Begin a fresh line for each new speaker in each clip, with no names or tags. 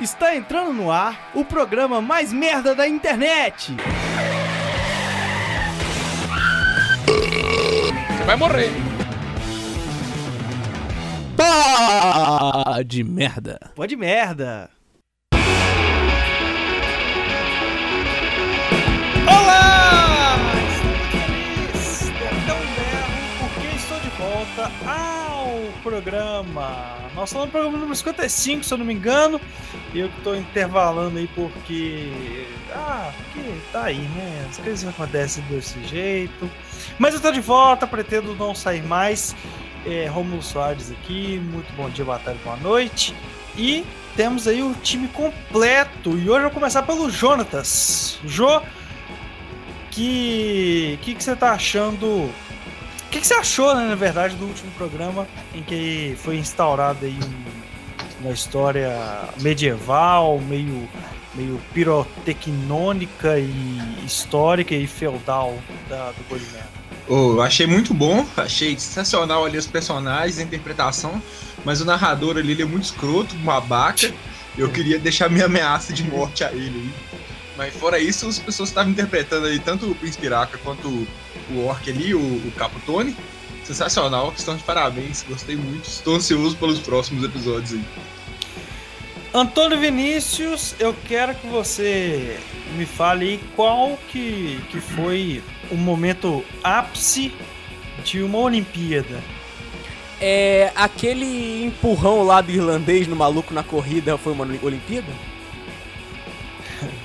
Está entrando no ar o programa mais merda da internet.
Você vai morrer.
Pá de merda.
Pode merda. Olá! Estou feliz, tão belo, porque estou de volta ao programa. Nós estamos no programa número 55, se eu não me engano. Eu estou intervalando aí porque. Ah, porque tá aí, né? As coisas acontecem desse jeito. Mas eu estou de volta, pretendo não sair mais. É, Romulo Soares aqui, muito bom dia, boa tarde, boa noite. E temos aí o time completo. E hoje eu vou começar pelo Jonatas. Jô, que que, que você tá achando? O que, que você achou, né, na verdade, do último programa em que foi instaurado aí um, uma história medieval, meio, meio pirotecnônica e histórica e feudal da, do Golimero?
Oh, achei muito bom, achei sensacional ali os personagens, a interpretação, mas o narrador ali ele é muito escroto, babaca. Eu queria deixar minha ameaça de morte a ele. Mas fora isso, as pessoas estavam interpretando aí tanto o Príncipe quanto o Orc ali, o, o Capo Tony. Sensacional, estão de parabéns, gostei muito. Estou ansioso pelos próximos episódios aí.
Antônio Vinícius, eu quero que você me fale aí qual que, que foi o momento ápice de uma Olimpíada.
É, aquele empurrão lá do irlandês no maluco na corrida foi uma Olimpíada?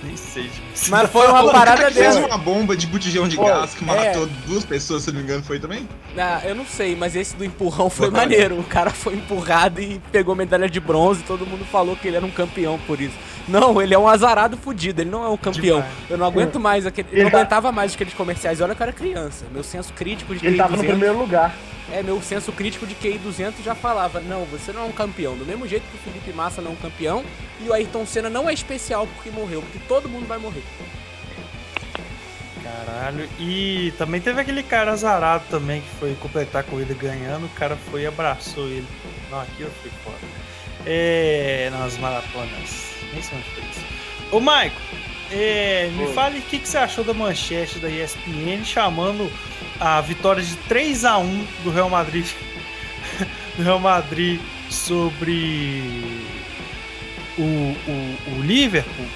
Nem sei, gente.
Mas foi uma parada
que fez
dele.
uma bomba de botijão de
Pô,
gás que matou
é.
duas pessoas, se não me engano, foi também?
Ah, eu não sei, mas esse do empurrão foi maneiro. O cara foi empurrado e pegou medalha de bronze. Todo mundo falou que ele era um campeão por isso. Não, ele é um azarado fudido, ele não é um campeão.
Demais.
Eu não aguento mais aquele. Eu não
tá-
aguentava mais aqueles comerciais. Olha que eu era criança. Meu senso crítico de
Ele tava no
200.
primeiro lugar.
É, meu senso crítico de QI 200 já falava: não, você não é um campeão. Do mesmo jeito que o Felipe Massa não é um campeão e o Ayrton Senna não é especial porque morreu, porque todo mundo vai morrer.
Caralho. E também teve aquele cara azarado também que foi completar a corrida ganhando. O cara foi e abraçou ele. Não, aqui eu fui fora. É. Nas maratonas. Nem sei onde foi isso. Ô, Maico, é, me
Oi.
fale o que, que você achou da manchete da ESPN chamando a vitória de 3 a 1 do Real Madrid. do Real Madrid sobre o, o, o Liverpool.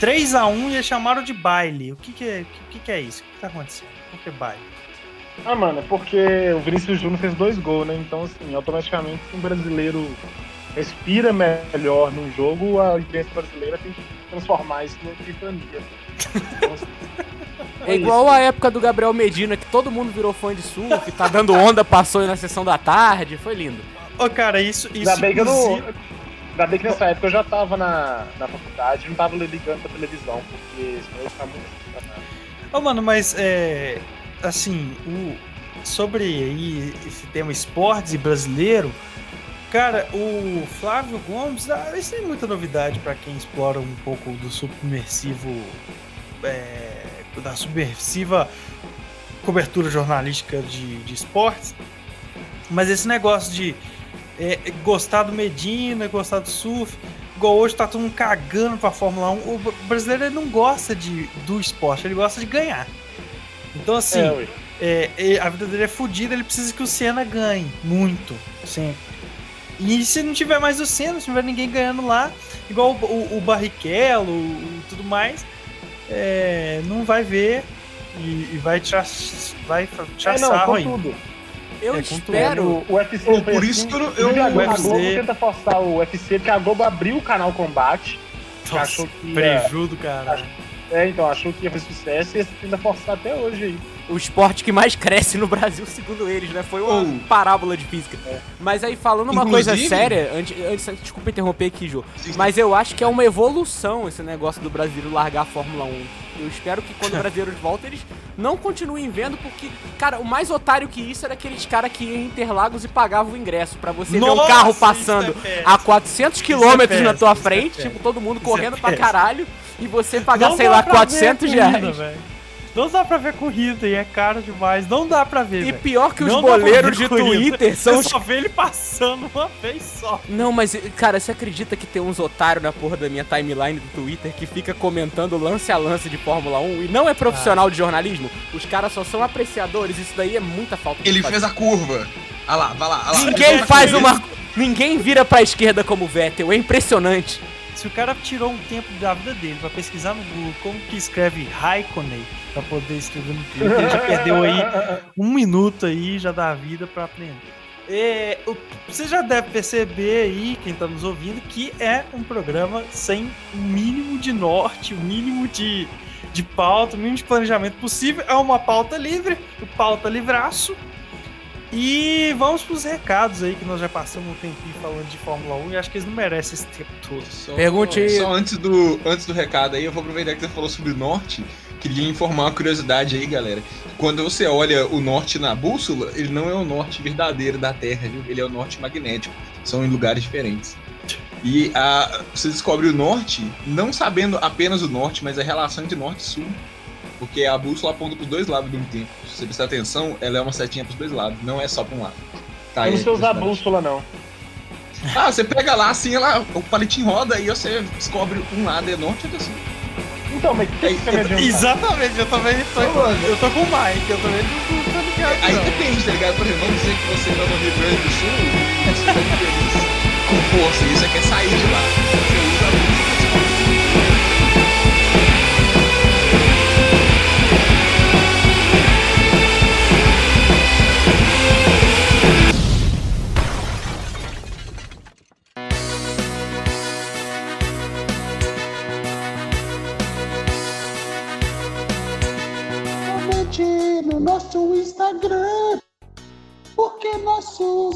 3 a 1 e eles chamaram de baile. O que que é, o que que é isso? O que tá acontecendo? Por que baile?
Ah, mano, é porque o Vinícius Júnior fez dois gols, né? Então, assim, automaticamente, se um brasileiro respira melhor num jogo, a imprensa brasileira tem que transformar isso numa epifania. Então, assim,
É igual a época do Gabriel Medina, que todo mundo virou fã de surf, tá dando onda, passou aí na sessão da tarde, foi lindo.
Ô, cara, isso. isso
Ainda bem que eu não. Ainda bem que nessa época eu já tava na, na faculdade, não tava ligando pra televisão, porque senão eu ia ficar muito.
Ô, mano, mas é. Assim, o, sobre aí esse tema esportes e brasileiro, cara, o Flávio Gomes, ah, isso é muita novidade pra quem explora um pouco do submersivo. é, da submersiva cobertura jornalística de, de esportes. Mas esse negócio de é, gostar do Medina, gostar do surf, igual hoje tá todo mundo cagando pra Fórmula 1. O br- brasileiro não gosta de, do esporte, ele gosta de ganhar. Então, assim,
é,
é, a vida dele é fodida, ele precisa que o Senna ganhe. Muito, sempre. E se não tiver mais o Senna, se não tiver ninguém ganhando lá, igual o, o, o Barrichello e tudo mais, é, não vai ver e, e vai tirar, vai tirar
É, não,
sarro
com
aí.
tudo.
Eu
É,
espero.
O, o UFC
por
assim,
isso que eu eu-
a, Globo, a
UFC.
Globo tenta forçar o UFC, porque a Globo abriu o canal Combate.
Nossa,
achou que
prejudo, cara.
é, então, achou que ia fazer sucesso e tenta forçar até hoje aí.
O esporte que mais cresce no Brasil, segundo eles, né? Foi uma
Oh.
parábola de física. Mas aí, falando uma coisa
Inclusive-
séria, antes, antes, desculpa interromper aqui,
sim.
mas eu acho que é uma evolução esse negócio do brasileiro largar a Fórmula 1. Eu espero que quando os brasileiros voltem, eles não continuem vendo, porque, cara, o mais otário que isso era aqueles caras que iam em Interlagos e pagavam o ingresso pra você ver um
Nossa,
carro
isso
passando
é
a 400 quilômetros na
péssimo,
tua
é
frente, tipo, todo mundo
é
correndo pra
péssimo.
caralho, e você pagar,
Não
sei lá,
pra ver a
400
corrida,
reais.
velho. Não dá pra ver corrida e é caro demais. Não dá pra ver.
E
velho.
pior que os
Não pra
boleiros de
corrida.
Twitter são
Você
os
só vê ele passando uma vez só.
Não, mas, cara, você acredita que tem uns otários na porra da minha timeline do Twitter que fica comentando lance a lance de Fórmula 1 e não é profissional de jornalismo? Os caras só são apreciadores, isso daí é muita falta de
Ele
empatia.
fez a curva. Olha lá, vai lá, olha lá.
Ninguém faz uma. Ninguém vira pra esquerda como o Vettel, é impressionante.
Se o cara tirou um tempo da vida dele pra pesquisar no Google como que escreve Raikkonen pra poder escrever no Twitter, ele já perdeu aí um minuto aí já da vida pra aprender. É, você já deve perceber aí, quem tá nos ouvindo, que é um programa sem o mínimo de norte, o mínimo de, de pauta, o mínimo de planejamento possível. É uma pauta livre, o pauta livraço. E vamos pros recados aí, que nós já passamos um tempinho falando de Fórmula 1 e acho que eles não merecem esse tempo todo.
Só,
Pergunte-
Só antes do, antes do recado aí, eu vou aproveitar que você falou sobre o norte. Queria informar uma curiosidade aí, galera. Quando você olha o norte na bússola, ele não é o norte verdadeiro da Terra, viu? Ele é o norte magnético. São em lugares diferentes. E a, você descobre o norte não sabendo apenas o norte, mas a relação entre norte e sul. Porque a bússola aponta para os dois lados mesmo tempo. Se você prestar atenção, ela é uma setinha para os dois lados, não é só para um lado. Tá,
Eu não
aí,
sei usar a bússola, não.
Ah, você pega lá assim, ela, o palitinho roda e você descobre um lado é norte e é sul.
Então, mas o que, que você me adiantar?
Exatamente, eu também tô,
mano.
eu tô com o Mike, eu também não tô, ligado.
Aí
não.
depende, tá ligado? Por exemplo, vamos dizer que você tá no Rio Grande do Sul você tá feliz com força e você quer sair de lá. Você usa a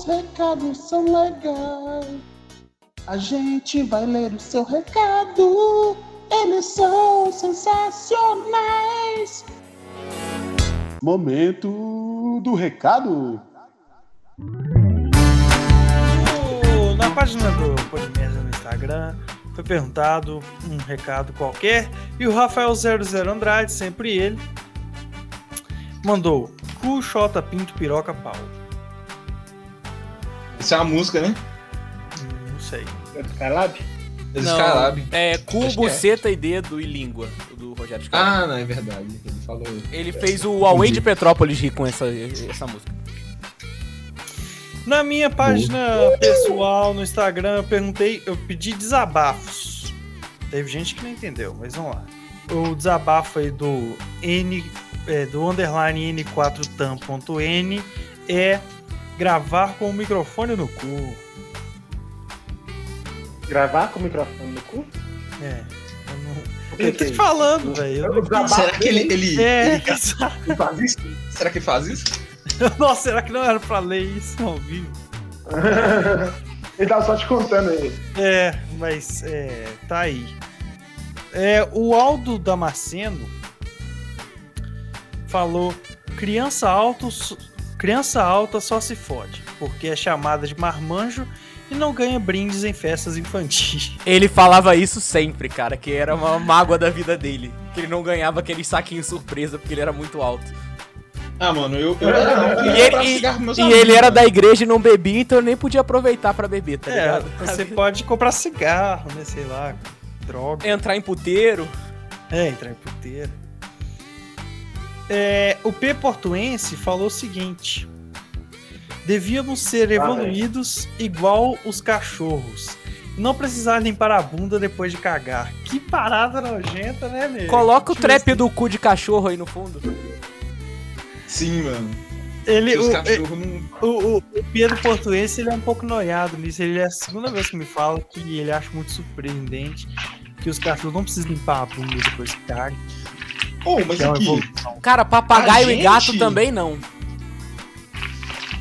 recados são legais. A gente vai ler o seu recado, eles são sensacionais. Momento do recado.
Na página do Podmesa no Instagram foi perguntado um recado qualquer e o Rafael00 Andrade, sempre ele, mandou Cu, Xota, Pinto, Piroca, Pau.
Isso é uma música, né?
Não sei.
É do Skylab?
É do
Não,
Skylab.
É
Acho
cu,
que é.
buceta e dedo e língua, do Rogério Skylab.
Ah, não, é verdade. Ele falou.
Ele fez o Away de Petrópolis rir com essa, essa música.
Na minha página pessoal no Instagram eu perguntei, eu pedi desabafos. Teve gente que não entendeu, mas vamos lá. O desabafo aí do N é, do underline N4tam.n é gravar com o microfone no cu.
Gravar com o microfone no cu?
É. Eu não...
Que
tô
é
falando, velho.
Será que ele. ele,
É,
ele-
Ele faz isso?
será que ele faz isso?
Nossa, será que não era pra ler isso ao vivo?
ele tava só te contando aí.
É, mas é, tá aí. É, o Aldo Damasceno falou: criança alta, criança alta só se fode, porque é chamada de marmanjo e não ganha brindes em festas infantis.
Ele falava isso sempre, cara, que era uma mágoa da vida dele. Que ele não ganhava aquele saquinho surpresa porque ele era muito alto.
Ah, mano, eu. eu era não, eu
E
ia comprar
ele, e
amigos,
ele era da igreja e não bebia, então eu nem podia aproveitar pra beber, tá
É,
ligado?
você pode comprar cigarro, né? Sei lá, droga.
Entrar em puteiro.
É, entrar em puteiro. É, o P Portuense falou o seguinte: devíamos ser evoluídos igual os cachorros. e Não precisar limpar a bunda depois de cagar. Que parada nojenta, né, meu?
Coloca o
Tipo
trap
assim,
do cu de cachorro aí no fundo.
Sim, mano.
Ele,
Os
o,
cachorros não.
o, o Pedro Portuense ele é um pouco noiado nisso. Ele é a segunda vez que me fala que ele acha muito surpreendente que os cachorros não precisam limpar a bunda depois que cagam.
Pô, mas
é uma
aqui,
evolução.
Cara, papagaio
A
e gato
gente-
também não.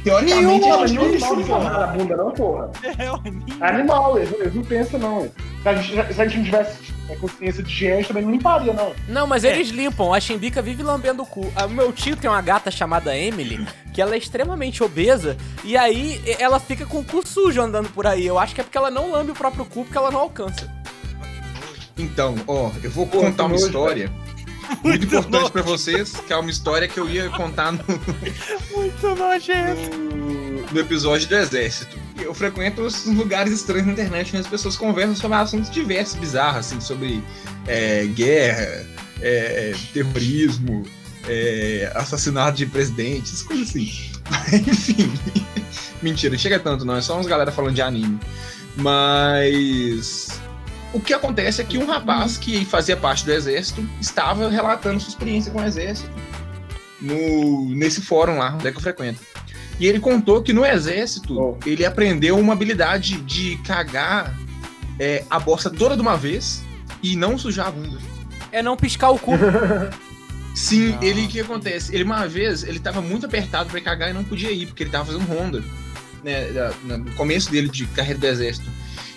teoricamente,
mas
gente
não
não
é animal
precisa.
não a bunda, não, porra.
É.
É animal, eles, eles não pensam, não. Se a, gente, se a gente não tivesse é, consciência de higiene, também não limparia, não.
Não, mas eles limpam. A Chimbica vive lambendo o cu. O meu tio tem uma gata chamada Emily, que ela é extremamente obesa, e aí ela fica com o cu sujo andando por aí. Eu acho que é porque ela não lambe o próprio cu, porque ela não alcança.
Então, ó, eu vou contar uma história muito importante pra vocês, que é uma história que eu ia contar no,
Muito nojento.
no, no episódio do Exército. Eu frequento os lugares estranhos na internet onde as pessoas conversam sobre assuntos diversos, bizarros, assim, sobre é, guerra, é, terrorismo, é, assassinato de presidentes, coisas assim. Enfim. Mentira, não chega tanto, não. É só uns galera falando de anime. Mas. O que acontece é que um rapaz que fazia parte do exército estava relatando sua experiência com o exército no, nesse fórum lá, onde é que eu frequento. E ele contou que no exército
Oh.
ele aprendeu uma habilidade de cagar é, a bosta toda de uma vez e não sujar a bunda.
É não piscar o cu.
Sim,
Ah.
ele o que acontece? Ele uma vez, ele tava muito apertado pra ir cagar e não podia ir, porque ele tava fazendo ronda, né, no começo dele de carreira do exército.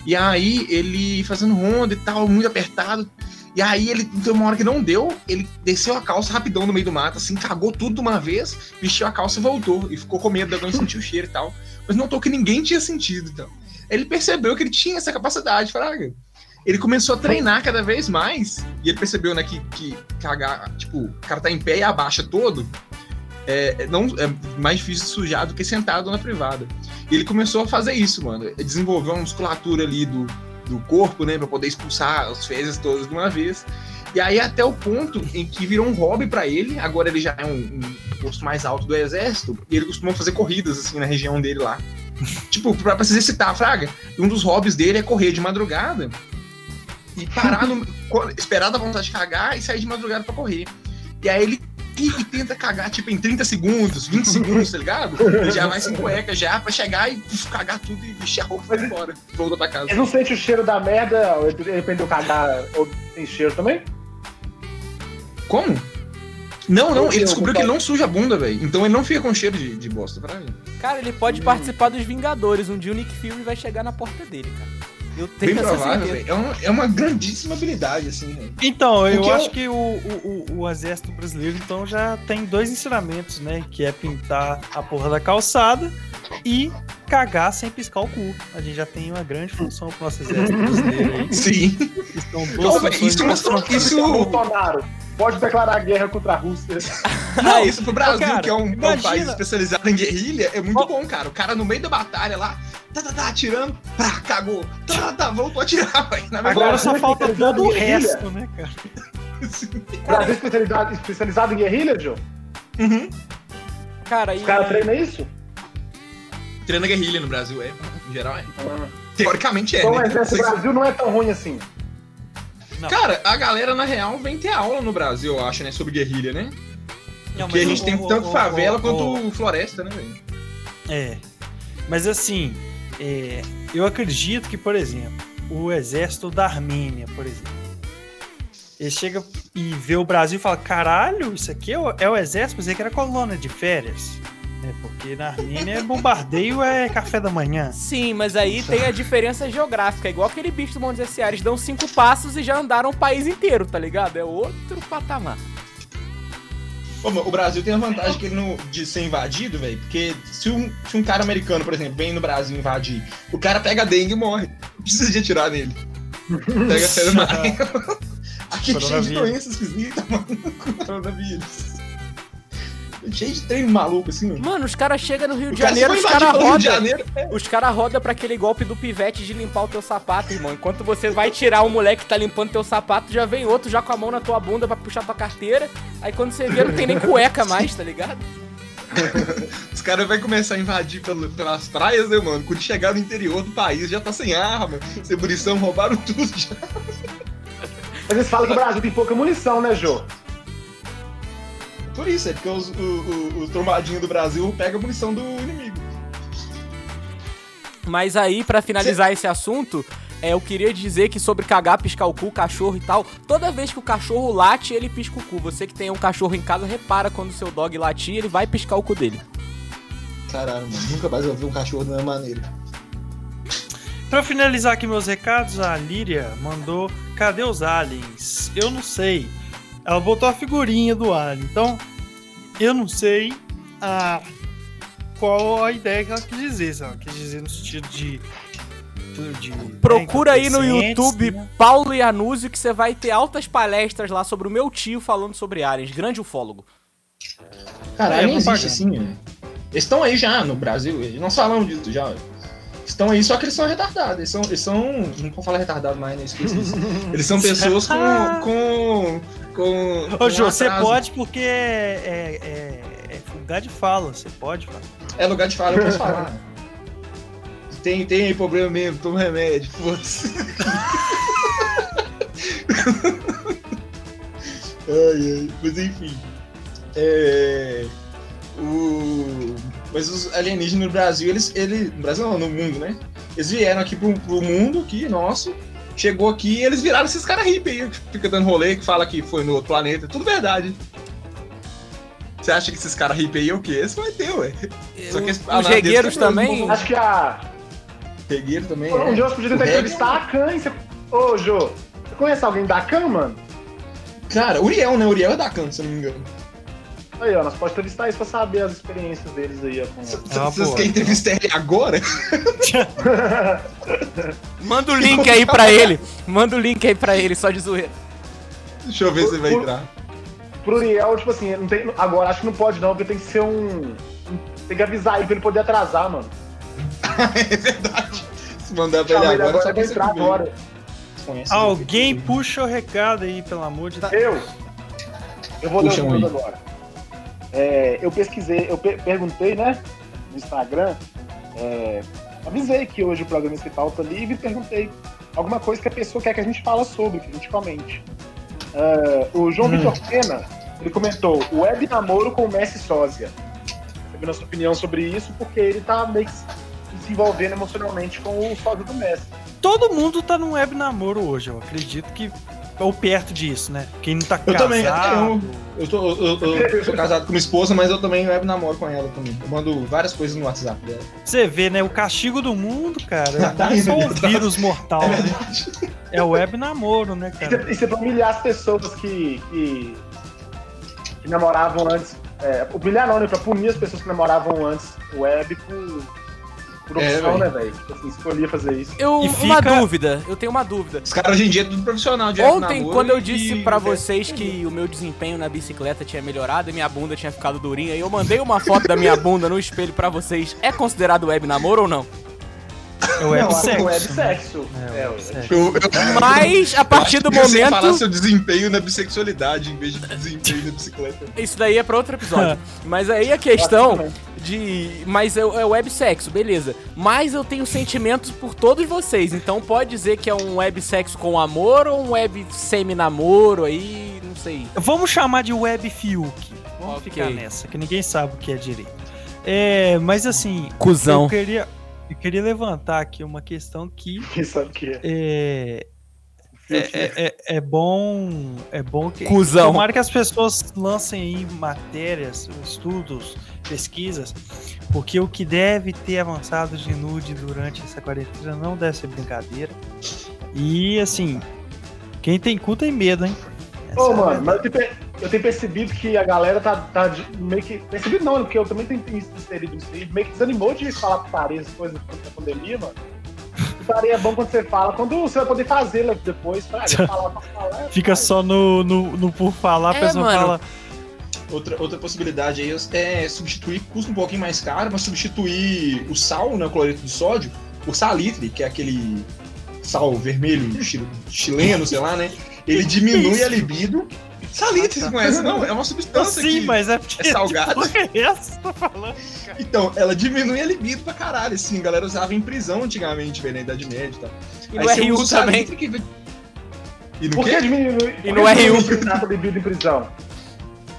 E aí ele fazendo ronda e tal, muito apertado. E aí ele tem uma hora que não deu, ele desceu a calça rapidão no meio do mato, assim, cagou tudo de uma vez, vestiu a calça e voltou. E ficou com medo de alguém sentir o cheiro e tal. Mas notou que ninguém tinha sentido, então. Ele percebeu que ele tinha essa capacidade, fraga. Ele começou a treinar cada vez mais. E ele percebeu, né, que, que cagar, tipo, o cara tá em pé e abaixa todo. É, não, é mais difícil sujar do que sentado na privada. E ele começou a fazer isso, mano. Desenvolveu uma musculatura ali do, do corpo, né, pra poder expulsar as fezes todas de uma vez. E aí até o ponto em que virou um hobby pra ele. Agora ele já é um, um posto mais alto do exército. E ele costuma fazer corridas, assim, na região dele lá. tipo, pra, pra se exercitar, fraga. Um dos hobbies dele é correr de madrugada e parar no. esperar da vontade de cagar e sair de madrugada pra correr. E aí ele e e tenta cagar, tipo, em 30 segundos, 20 segundos, tá ligado? Ele já vai sem cueca já pra chegar e puf, cagar tudo e vestir a roupa e ir embora. Volta pra casa.
Ele não sente o cheiro da merda, ele aprendeu a cagar ou tem cheiro também?
Como? Não, não, ele
Eu-
descobriu que ele não suja a bunda, velho. Então ele não fica com cheiro de, de bosta, pra mim.
Cara, ele pode participar dos Vingadores. Um dia o Nick Fury vai chegar na porta dele, cara. Eu
Bem
tenho essa
provável, velho. É uma, é uma grandíssima habilidade, assim, velho.
Então, eu
Porque eu-
acho que o, o, o, o exército brasileiro então já tem dois ensinamentos, né? Que é pintar a porra da calçada e cagar sem piscar o cu. A gente já tem uma grande função pro nosso exército brasileiro aí.
Sim. Não,
duas funções
isso mostrou que
importantes.
isso.
Bolsonaro pode declarar guerra contra a Rússia.
Não, isso pro Brasil,
cara,
que é um, é um país especializado em guerrilha, é muito bom, cara. O cara no meio da batalha lá, tá, tá, tá, atirando, pá, cagou. Tá, tá, tá, voltou a atirar, velho. Na
Agora só falta todo o resto, né, cara?
Brasil especializado, especializado em guerrilha, Joe?
uhum.
Cara.
Os caras treinam isso?
treina guerrilha no Brasil, é. Em geral, é. Teoricamente é,
Então o
né?
exército do
Vocês-
Brasil não é tão ruim assim.
Cara, a galera, na real, vem ter aula no Brasil, eu acho, né? Sobre guerrilha, né?
Não,
Porque a gente
o-
tem
o-
tanto
o-
favela quanto floresta, né, velho?
É. Mas assim, é, eu acredito que, por exemplo, o exército da Armênia, por exemplo, ele chega e vê o Brasil e fala: caralho, isso aqui é o, é o exército, pensei que era colônia de férias. Né? porque na Armênia bombardeio é café da manhã.
Sim, mas aí tem a diferença geográfica. Igual aquele bicho do Monte S.A. Eles dão cinco passos e já andaram o país inteiro, tá ligado? É outro patamar.
O Brasil tem a vantagem que ele não, de ser invadido, velho, porque se um, se um cara americano, por exemplo, vem no Brasil invadir, o cara pega dengue e morre. Não precisa de atirar nele. Pega febre amarela. Aqui é cheio de doenças esquisitas, mano. Coronavírus. Cheio de treino maluco, assim, mano.
Mano, os caras chegam no Rio de Janeiro, os caras rodam.
Janeiro. é.
Os caras rodam pra aquele golpe do pivete de limpar o teu sapato, irmão. Enquanto você vai tirar o moleque que tá limpando teu sapato, já vem outro já com a mão na tua bunda pra puxar tua carteira. Aí quando você vê, não tem nem cueca mais, tá ligado?
Os caras vão começar a invadir pelo- pelas praias, né, mano? Quando chegar no interior do país, já tá sem arma, sem munição, roubaram tudo já.
Mas eles falam que o Brasil tem pouca munição, né, Jô?
Por isso, é porque os, o- o- os trombadinhos do Brasil pegam a munição do inimigo.
Mas aí, pra finalizar esse assunto, é, eu queria dizer que sobre cagar, piscar o cu, cachorro e tal, toda vez que o cachorro late, ele pisca o cu. Você que tem um cachorro em casa, repara quando o seu dog latir, ele vai piscar o cu dele.
Caralho, mano, nunca mais eu vi um cachorro da mesma maneira.
Pra finalizar aqui meus recados, a Líria mandou: cadê os aliens? Eu não sei. Ela botou a figurinha do alien. Então, eu não sei a, qual a ideia que ela quis dizer. Se ela quis dizer no sentido de de né,
Procura aí no YouTube
né?
Paulo Ianuzio que você vai ter altas palestras lá sobre o meu tio falando sobre aliens. Grande ufólogo.
Cara,
É,
alien
propaganda.
existe sim, né? Eles estão aí já no Brasil, eles nós falamos disso já. Estão aí, só que eles são retardados. Eles são. Eles são não vou falar retardado mais, né? Esqueci isso. Eles são pessoas com. com. Com.
Ô, Jô, você pode porque é, é, é, lugar de fala, você pode falar.
É lugar de falar, eu posso falar. Tem, tem problema mesmo, toma remédio, foda-se. ai, ai, mas enfim. É. O. Mas os alienígenas no Brasil, eles. eles no Brasil não, no mundo, né? Eles vieram aqui pro, pro mundo aqui, nosso. Chegou aqui e eles viraram esses caras hippie aí, que fica dando rolê, que fala que foi no outro planeta. Tudo verdade. Você acha que esses caras hippie aí é o quê? Esse vai ter, ué. Só que esse-
Os regueiros também.
Acho que a.
Regueiro também.
Um
é.
dia você podia tentar entrevistar a Khan. e Você... Ô, Jô, você conhece alguém da Khan, mano?
Cara, Uriel, né? Uriel é da Canto, se eu não me engano.
Aí, ó, nós podemos entrevistar eles pra saber as experiências deles aí, ó. Com...
É uma
Vocês
boa.
querem entrevistar ele agora?
Manda o link aí pra ele. Manda o link aí pra ele, só de zoeira.
Deixa eu ver se ele vai entrar.
Pro Uriel, tipo assim, não tem... agora acho que não pode não, porque tem que ser um... Tem que avisar ele pra ele poder atrasar, mano.
é verdade. Se mandar pra ele agora,
agora,
só
entrar agora.
Alguém puxa o recado aí, pelo amor de Deus.
Eu? Eu vou
Puxa
ler
um
agora. É, eu pesquisei, eu pe- perguntei, né, no Instagram, é, avisei que hoje o programa esse pauta livre e perguntei alguma coisa que a pessoa quer que a gente fala sobre, que a gente comente. É, o João
Hum.
Vitor Pena, ele comentou, web namoro com o Messi sósia. Sabe nossa opinião sobre isso, porque ele tá meio que se envolvendo emocionalmente com o sósia do Messi.
Todo mundo tá num web namoro hoje, eu acredito que. Ou perto disso, né? Quem não tá
Eu
casado.
também, eu, eu, tô, eu, eu- eu sou casado com minha esposa, mas eu também web namoro com ela também. Eu mando várias coisas no WhatsApp dela.
Você vê, né? O castigo do mundo, cara.
Tá
Não é só o
né?
vírus mortal,
É
né?
verdade.
É o web namoro, né, cara?
Isso é pra humilhar as pessoas que, que, que namoravam antes. É, humilhar não, né? Pra punir as pessoas que namoravam antes web por, por
É,
opção,
velho.
né, velho? Tipo assim, escolhia fazer isso.
Eu,
E
uma
fica-
dúvida, eu tenho uma dúvida.
Os caras hoje em dia é tudo profissional de
Ontem, quando eu
e-
disse pra vocês que o meu desempenho na bicicleta tinha melhorado e minha bunda tinha ficado durinha, e eu mandei uma foto da minha bunda no espelho pra vocês, é considerado web namoro ou não?
É o web
não,
sexo.
web
né?
sexo.
É,
É.
Eu, eu,
Mas, a partir do
eu sei falar
momento.
seu desempenho na bissexualidade em vez de desempenho na bicicleta.
Isso daí é pra outro episódio. Mas aí a questão
também.
de. Mas é, é web sexo, beleza. Mas eu tenho sentimentos por todos vocês. Então pode dizer que é um web sexo com amor ou um web semi-namoro aí, não sei.
Vamos chamar de web Fiuk. Vamos
Ok.
ficar nessa, que ninguém sabe o que é direito. É, mas assim,
Cusão.
eu queria, eu queria levantar aqui uma questão que
Quem sabe o que é?
é, é, é, é- é bom. É bom que.
Cusão.
Tomara que as pessoas lancem aí matérias, estudos, pesquisas, porque o que deve ter avançado de nude durante essa quarentena não deve ser brincadeira. E assim, quem tem cu tem medo, hein? Essa
Ô,
é
mano,
verdade.
mas eu tenho, percebido que a galera tá, tá meio que. Percebido não, né, porque eu também tenho inserido isso aí, meio que desanimou de falar putaria, essas coisas da pandemia, mano. Putaria é bom quando você fala, quando você vai poder fazê-la depois, pra falar pra falar.
Fica só no, no, no por falar, a
É,
pessoa
mano.
fala.
Outra, outra possibilidade aí é substituir, custa um pouquinho mais caro, mas substituir o sal, né, o cloreto de sódio, por salitre, que é aquele sal vermelho chi- chileno, sei lá, né? Ele diminui a libido. Salitre, você conhece? Não, é uma substância
Sim,
que...
mas é porque.
é salgado.
Que é essa que tá falando?
Então, ela diminui a libido pra caralho, assim, a galera usava em prisão antigamente, velho, na Idade Média e tal.
E no RU também.
que... E no
Por que diminui?
E no
que
RU?
libido em prisão?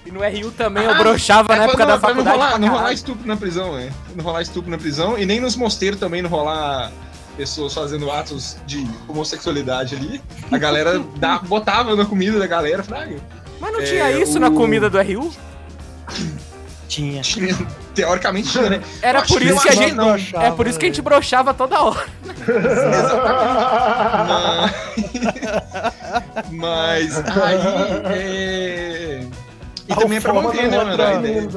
E no RU também eu broxava na
É,
época
pra
da
não, pra não
faculdade.
rolar, não rolar estupro na prisão, é. Não rolar estupro na prisão e nem nos mosteiros também não rolar pessoas fazendo atos de homossexualidade ali. A galera dá- botava na comida da galera, fraga.
Mas não
É,
tinha isso
o-
na comida do RU?
Tinha.
Tinha- Teoricamente tinha, né?
Era por isso que a gente.
não.
É por isso que a gente broxava toda hora.
Mas aí é... E também é pra manter, né, mano, a ideia.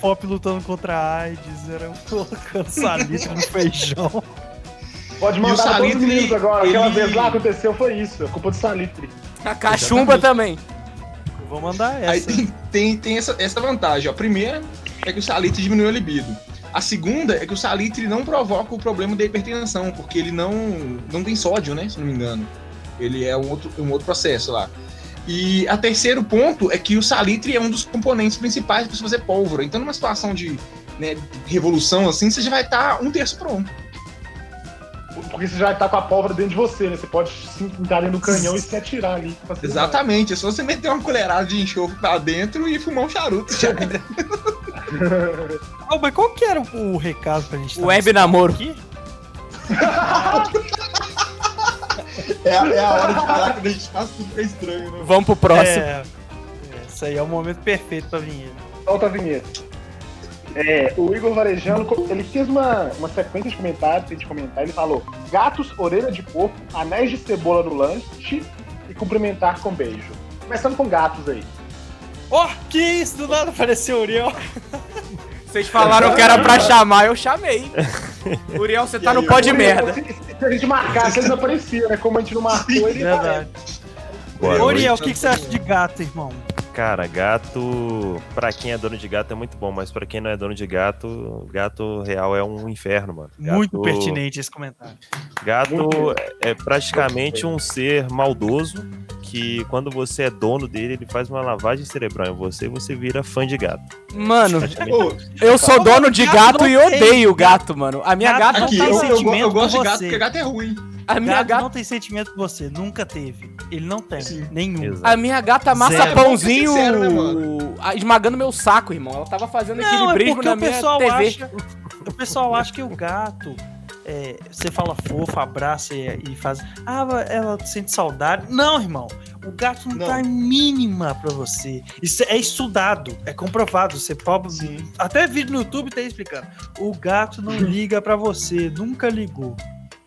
FOP lutando contra a AIDS, era colocando salitre no feijão.
Pode mandar pra todos os
Salitre,
meninos agora. Aquela
ele-
vez lá aconteceu foi isso. É culpa do Salitre.
A cachumba também.
Vou mandar
Aí
essa.
tem, tem, tem essa, essa vantagem. Ó. A primeira é que o salitre diminui a libido. A segunda é que o salitre não provoca o problema da hipertensão, porque ele não, não tem sódio, né? Se não me engano. Ele é um outro, um outro processo lá. E a terceiro ponto é que o salitre é um dos componentes principais para se fazer pólvora. Então, numa situação de né, revolução assim, você já vai estar um terço pronto.
Porque você já tá com a pólvora dentro de você, né? Você pode se entrar dentro do canhão e se atirar ali.
Exatamente. É só você meter uma colherada de enxofre pra dentro e fumar um charuto.
Ô, mas qual que era o, o recado pra gente tá
Web namoro.
aqui?
é, a, é a hora de falar que a gente faz tudo é estranho, né?
Vamos pro próximo.
É, é, isso aí é o momento perfeito pra vinheta.
Solta a vinheta. É, o Igor Varejano, ele fez uma, uma sequência de comentários, tem de comentar, ele falou gatos, orelha de porco, anéis de cebola no lanche e cumprimentar com beijo. Começando com gatos aí.
Ó, que isso? Do nada apareceu o Uriel.
Vocês falaram que era pra chamar, eu chamei. Uriel, você tá no pó de merda.
Se, se a gente marcasse, ele não aparecia, né? Como a gente não marcou, ele
Ô, Uriel, o que, que você acha de gato, irmão?
Cara, gato, pra quem é dono de gato é muito bom, mas pra quem não é dono de gato, gato real é um inferno, mano. Gato-
Muito pertinente esse comentário.
Gato
Muito.
é praticamente um ser maldoso que quando você é dono dele, ele faz uma lavagem cerebral em você e você vira fã de gato.
Mano, eu sou dono de
Gato
gato e odeio gato, mano. A minha
Gato
gata,
não tem
eu, eu, go- eu
sentimento
gosto de gato porque gato é ruim.
A minha
gato
gata,
não tem sentimento por você, nunca teve. Ele não tem,
Sim.
nenhum.
Exato.
a minha gata amassa
Zero.
pãozinho
Sincero, né, mano?
esmagando meu saco, irmão. Ela tava fazendo
Não, é
equilibrismo
porque
na
o
minha
pessoal
TV.
acha. O pessoal acha que o gato. é, você fala fofo, abraça e, e faz. Ah, ela sente saudade. Não, irmão. O gato não,
Não.
tá mínima pra você. Isso é estudado, é comprovado. Você pode. Até vídeo no YouTube tá explicando. O gato não liga pra você, nunca ligou.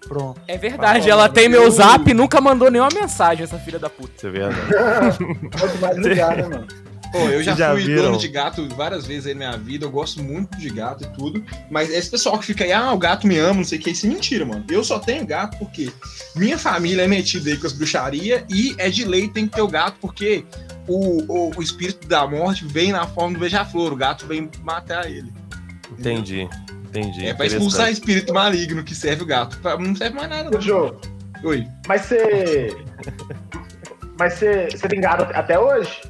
Pronto.
É verdade, ela tem
eu-
meu zap e nunca mandou nenhuma mensagem, essa filha da puta.
Isso é verdade.
Quanto mais ligar, né, mano?
Pô, eu já,
já
fui
viram?
dono de gato várias vezes aí na minha vida, eu gosto muito de gato e tudo, mas esse pessoal que fica aí, ah, o gato me ama, não sei o que, isso é mentira, mano. Eu só tenho gato porque minha família é metida aí com as bruxarias e é de lei tem que ter o gato porque o, o, o espírito da morte vem na forma do beija-flor, o gato vem matar ele.
Entendi. Entendi.
É pra expulsar espírito maligno que serve o gato. Não serve mais nada,
Ô,
não.
Jô,
Oi.
mas você. Mas você, você tem gato até hoje?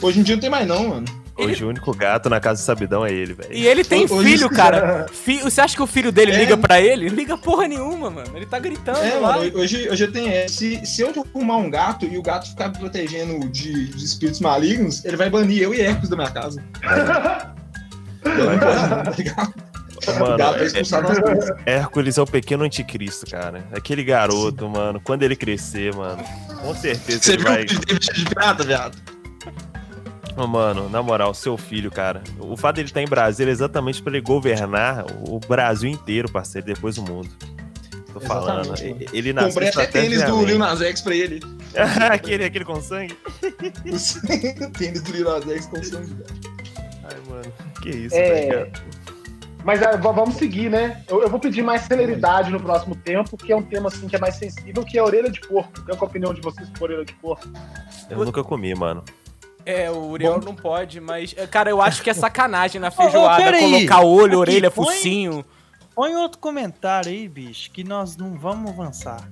Hoje em dia não tem mais não, mano.
Hoje o único gato na casa do sabidão é ele, velho.
E ele tem
Hoje-
filho, cara. Fi- Você acha que o filho dele
É.
liga pra ele? Liga porra nenhuma, mano. Ele tá gritando
É,
lá.
mano, hoje, hoje eu tenho essa. Se, se eu arrumar um gato e o gato ficar me protegendo de, de espíritos malignos, ele vai banir eu e Hércules da minha casa. Eu não posso, não, tá ligado?
Mano, é-
expulsar nós dois.
Hércules é o pequeno anticristo, cara. Aquele garoto, mano, quando ele crescer, mano, com certeza
Você
ele
viu
vai.
o vídeo dele vestido de pirata, viado?
Ô, Mano, na moral, seu filho, cara. O fato dele estar em Brasília é exatamente pra ele governar o Brasil inteiro, parceiro, depois o mundo. Tô falando.
Exatamente.
Ele- Ele nasceu
Comprei até tênis do Lil. Nas X pra ele.
aquele, aquele com sangue?
O tênis do Lil Nas X com sangue. velho.
Ai, mano, que isso,
É.
cara.
Mas v- vamos seguir, né? Eu, eu vou pedir mais celeridade no próximo tempo, que é um tema assim que é mais sensível, que é a orelha de porco. Qual é a opinião de vocês por orelha de porco?
Eu nunca comi, mano.
É, o Uriel não pode, mas. Cara, eu acho que é sacanagem na feijoada
peraí.
colocar olho,
Aqui,
orelha,
põe-
focinho.
Põe outro comentário aí, bicho, que nós não vamos avançar.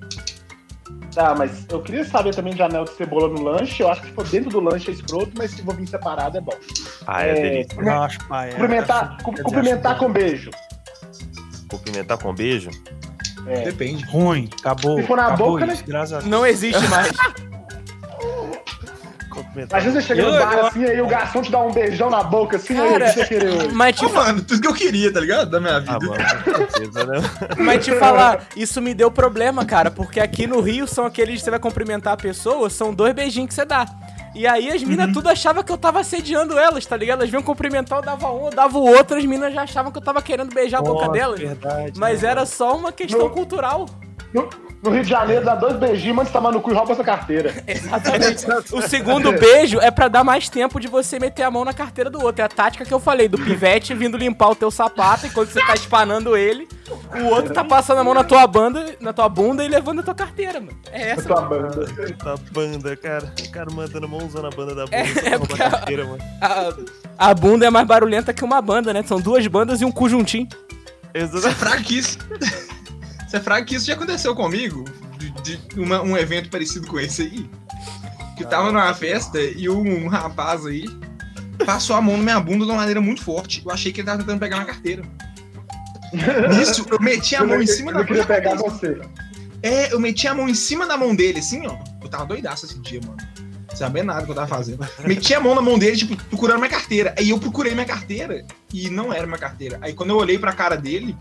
Tá, mas eu queria saber também de anel de cebola no lanche. Eu acho que se for dentro do lanche é escroto, mas se for vir separado é bom.
Ah, é,
É,
delícia.
Não acho pai. é,
Cumprimentar,
acho-
cumprimentar com beijo.
Cumprimentar com beijo?
É.
Depende.
ruim. Acabou.
Se for na
acabou
boca,
isso,
né?
Graças a Deus.
Não existe mais.
Cumprimentar
Imagina você chega no
Eu-
bar
eu-
assim, aí o garçom te dá um beijão na boca assim, aí o
Cara,
que você querer hoje?
mas
Ah,
te,
mano, tudo que eu queria, tá ligado? Da minha vida.
Ah, mano, certeza, né?
mas te falar, isso me deu problema, cara, porque aqui no Rio são aqueles você vai cumprimentar a pessoa, são dois beijinhos que você dá. E aí as minas tudo achavam que eu tava assediando elas, tá ligado? Elas vinham cumprimentar, eu dava um, eu dava o outro, as minas já achavam que eu tava querendo beijar a boca
Nossa,
delas.
Verdade,
Mas
né,
era só uma questão
Não.
cultural.
No, no Rio de Janeiro, dá dois beijinhos, manda você tomar no cu e rouba essa carteira.
Exatamente. O segundo beijo é pra dar mais tempo de você meter a mão na carteira do outro. É a tática que eu falei, do pivete vindo limpar o teu sapato enquanto você tá espanando ele. O outro tá passando a mão na tua banda, na tua bunda e levando a tua carteira, mano. É
A
essa.
tua banda.
Da banda, cara. O cara mandando mãozão na banda da bunda.
É, é
roubar a
a-
carteira, mano.
A, a bunda é mais barulhenta que uma banda, né? São duas bandas e um cu juntinho.
Isso é
Exatamente.
fraquíssimo. Isso é fraco que isso já aconteceu comigo. De, de uma- um evento parecido com esse aí. Que eu tava numa festa e um, rapaz aí passou a mão na minha bunda de uma maneira muito forte. Eu achei que ele tava tentando pegar minha carteira. Nisso, eu meti a mão em cima da
Eu queria pegar você.
É, eu meti a mão em cima da mão dele, assim, ó. Eu tava doidaço esse dia, mano. Não sabia nada que eu tava fazendo. Meti a mão na mão dele, tipo, procurando minha carteira. Aí eu procurei minha carteira e não era minha carteira. Aí quando eu olhei pra cara dele,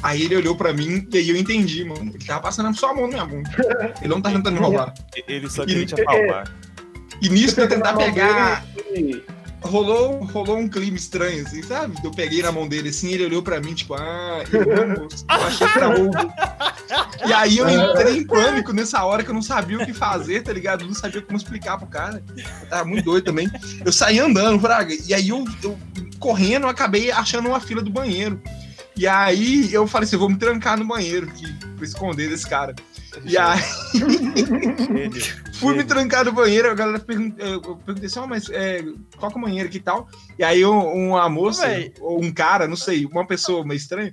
aí ele olhou pra mim e aí eu entendi, mano. Ele tava passando só a mão na minha bunda. Ele não tá tentando me roubar.
Ele só queria te apalpar.
E nisso eu tentar
mão
pegar.
dele
Rolou, rolou um clima estranho, assim, sabe? Eu peguei na mão dele assim, ele olhou pra mim, tipo, ah, eu, eu achei que era roubo. E aí eu entrei em pânico nessa hora que eu não sabia o que fazer, tá ligado? Eu não sabia como explicar pro cara. Eu tava muito doido também. Eu saí andando, Fraga, e aí eu, eu correndo, eu acabei achando uma fila do banheiro. E aí eu falei assim, eu vou me trancar no banheiro, que, pra esconder desse cara. E aí Fui me trancar no banheiro, a galera perguntou, eu perguntei assim, ó, mas é, qual que é o banheiro aqui e tal? E aí um- uma moça, ou um cara, não sei, uma pessoa meio estranha,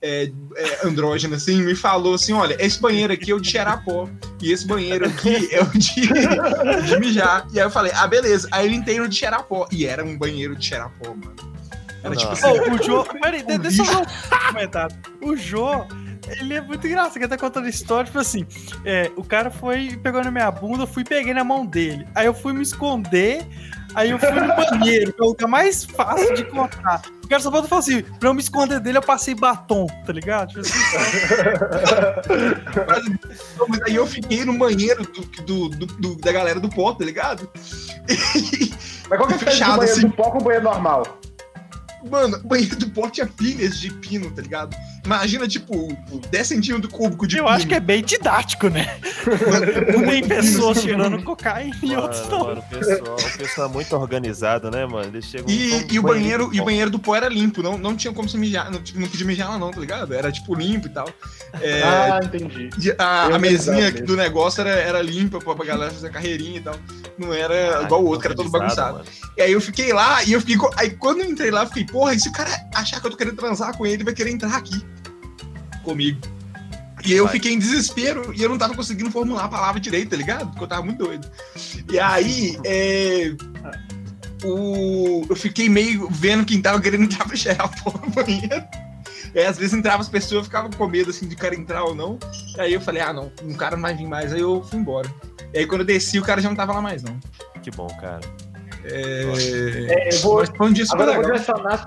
é, é, andrógena, assim, me falou assim, olha, esse banheiro aqui é o de cheirar pó, e esse banheiro aqui é o de, de mijar. E aí eu falei, ah, beleza. Aí eu entrei no de cheirar pó, e era um banheiro de cheirar pó, mano. Era tipo assim,
Ô, o Jô. Peraí, deixa eu ver comentário. O Jô, ele é muito engraçado, que ele tá contando história, tipo assim, é, o cara foi e pegou na minha bunda, eu fui e peguei na mão dele. Aí eu fui me esconder, aí eu fui no banheiro, que é o lugar mais fácil de encontrar. O cara só falou falou assim, pra eu me esconder dele, eu passei batom, tá ligado? Tipo assim,
Não, mas aí eu fiquei no banheiro do, do- do- do- da galera do pó, tá ligado?
Mas qual que é a
Fechado,
do banheiro
assim.
do pó com o banheiro normal?
Mano, o banheiro do pó tinha pilhas de pino, tá ligado? Imagina, tipo, 10 centímetros cúbico de
eu
pino.
acho que é bem didático, né? Tem pessoas cheirando cocaína e outros não.
mano, o pessoal, o pessoal é muito organizado, né, mano? Eles chegam
E, e o banheiro, e o banheiro do pó era limpo, não, não tinha como se mijar, não, tipo, não podia mijar lá não, tá ligado? Era tipo limpo e tal. É,
Ah, entendi.
a, a mesinha
lembrava
do negócio era, era limpa pra, pra galera fazer carreirinha e tal. Não era
Ah,
igual o outro, que era todo bagunçado.
mano.
E aí eu fiquei lá, e eu fiquei. Aí quando eu entrei lá, eu fiquei, porra, e se o cara achar que eu tô querendo transar com ele, ele vai querer entrar aqui comigo. E eu fiquei em desespero e eu não tava conseguindo formular a palavra direito, tá ligado? Porque eu tava muito doido. E aí, é. O... Eu fiquei meio vendo quem tava querendo entrar pra cheirar a porra no banheiro. Aí, às vezes entrava as pessoas, eu ficava com medo assim de cara entrar ou não. E aí eu falei, ah não, um cara não vai vir mais. Aí eu fui embora. E aí quando eu desci, o cara já não tava lá mais, não.
Que bom, cara.
É...
É, eu vou,
Mas foi um dia super
agora
legal.
direcionar.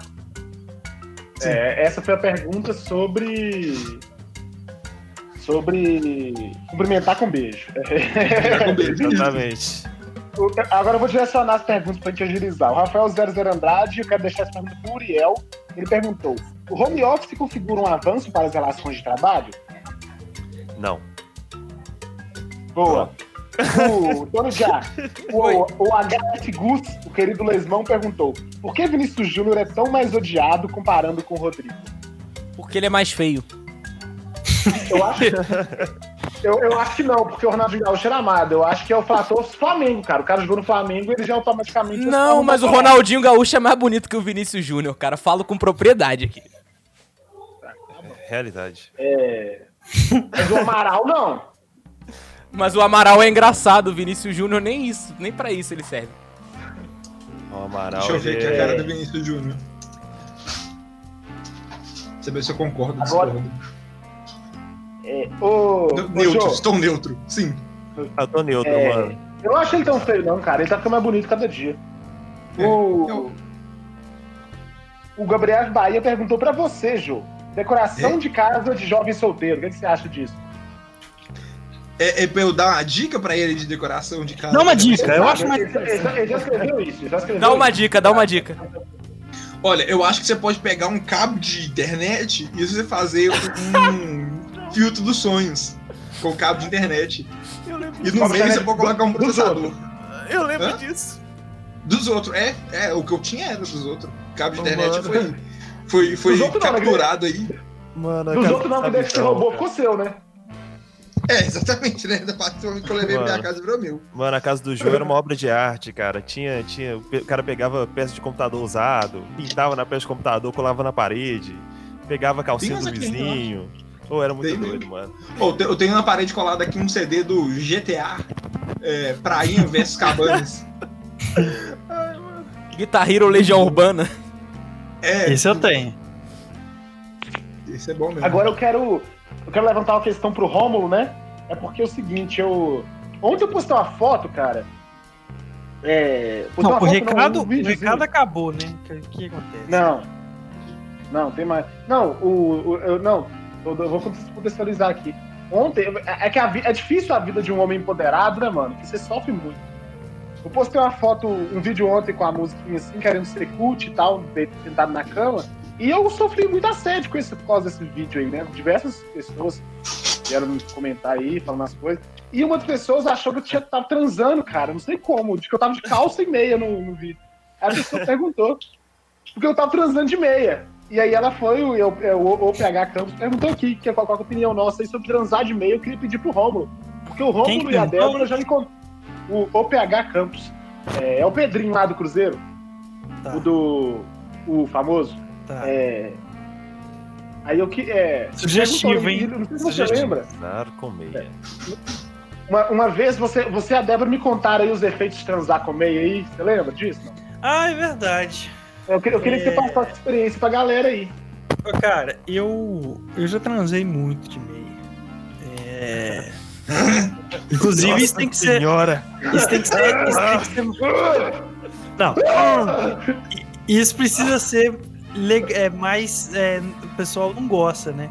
É, essa foi a pergunta sobre. Sobre cumprimentar com beijo.
Já com beijo.
Exatamente.
O- Agora eu vou direcionar as perguntas pra gente agilizar. O Rafael 00 Andrade, eu quero deixar essa pergunta pro Uriel. Ele perguntou: o home office configura um avanço para as relações de trabalho?
Não.
Boa. O Tony Já, o, o HF Gus, o querido Lesmão, perguntou: por que Vinícius Júnior é tão mais odiado comparando com o Rodrigo?
Porque ele é mais feio.
Eu acho, eu, eu acho que não, porque o Ronaldinho Gaúcho era amado. Eu acho que é o fator Flamengo, cara. O cara jogou no Flamengo ele já automaticamente.
Não, mas o Ronaldinho Gaúcho é mais bonito que o Vinícius Júnior, cara. Falo com propriedade aqui.
Realidade.
Mas o Amaral, não.
Mas o Amaral é engraçado, o Vinícius Júnior nem isso, nem pra isso ele serve.
O Amaral.
Deixa eu ver aqui a
é-
cara do Vinícius Júnior. Saber se eu concordo ou
Agora-
discordo.
É, ô,
Neutro,
Jô,
estou neutro. Sim.
Eu tô neutro,
É.
mano.
eu não acho ele tão feio, não, cara. Ele tá ficando mais bonito cada dia.
É,
O,
eu-
o Gabriel Bahia perguntou pra você, Jô. Decoração
É?
de casa de jovem solteiro. O que, que você acha disso?
É, é pra eu dar uma dica pra ele de decoração de casa.
Dá uma dica, eu acho mais
ele, ele já- escreveu isso. já escreveu
Dá uma dica, dá uma dica.
Olha, eu acho que você pode pegar um cabo de internet e você fazer um filtro dos sonhos com cabo de internet.
Eu lembro,
E no meio você pode colocar um processador.
eu lembro
Hã?
disso.
Dos outros, é, é, o que eu tinha era dos outros. Cabo de
Ô,
internet
mano.
foi, foi, foi
outros não, né,
capturado aí.
Mano, a
Dos outros não, que deve ser robô, ficou seu, né?
É, exatamente, né? Da parte que eu levei pra minha
Mano.
casa virou meu.
Mano, a casa do João era uma obra de arte, cara. Tinha, tinha, o cara pegava peça de computador usado, pintava na peça de computador, colava na parede, pegava a calcinha do vizinho. Pô, era muito
Tem
doido, mano.
Pô, eu tenho na parede colada aqui um CD do GTA, é, Prainha versus Cabanas.
Guitar Hero Legião Urbana.
É,
Esse eu tenho.
esse é bom mesmo.
Agora eu quero. Eu quero levantar uma questão pro Rômulo, né? É porque é o seguinte, eu. Ontem eu postei uma foto, cara. É.
Não, o
foto,
recado,
um
o recado acabou, né? O que, acontece?
Não. Não, tem mais. Não, o. o- eu, não, eu, eu vou contextualizar aqui. Ontem, é é que a é difícil a vida de um homem empoderado, né, mano? Porque você sofre muito. Eu postei uma foto, um vídeo ontem com a musiquinha assim, querendo ser cult e tal, sentado na cama. E eu sofri muito assédio com esse, por causa desse vídeo aí, né? Diversas pessoas vieram me comentar aí, falando as coisas. E uma das pessoas achou que eu tinha, tava transando, cara. Não sei como, de que eu tava de calça e meia no, no vídeo. Aí a pessoa perguntou. Porque eu tava transando de meia. E aí ela foi, o, é, o, o PH Campos perguntou aqui que, qual, qual a opinião nossa aí sobre transar de meia. Eu queria pedir pro Rômulo. Porque o Rômulo e a? Débora já encontraram. O OPH Campos. É, é o Pedrinho lá do Cruzeiro.
Tá,
O do. O famoso.
Tá.
É. Aí eu que. É,
Sugestivo, hein?
Não sei se você lembra.
Com meia.
Uma, uma vez você, você e a Débora me contaram aí os efeitos de transar com meia aí. Você lembra disso? não?
Ah, é verdade.
Eu, queria- eu queria que você
É.
passasse essa experiência pra galera aí.
Cara, eu, eu já transei muito de meia. É... Inclusive, isso tem que ser.
Senhora!
Isso tem que ser. Isso tem que ser... Não. Isso precisa ser é, mais. é, o pessoal não gosta, né?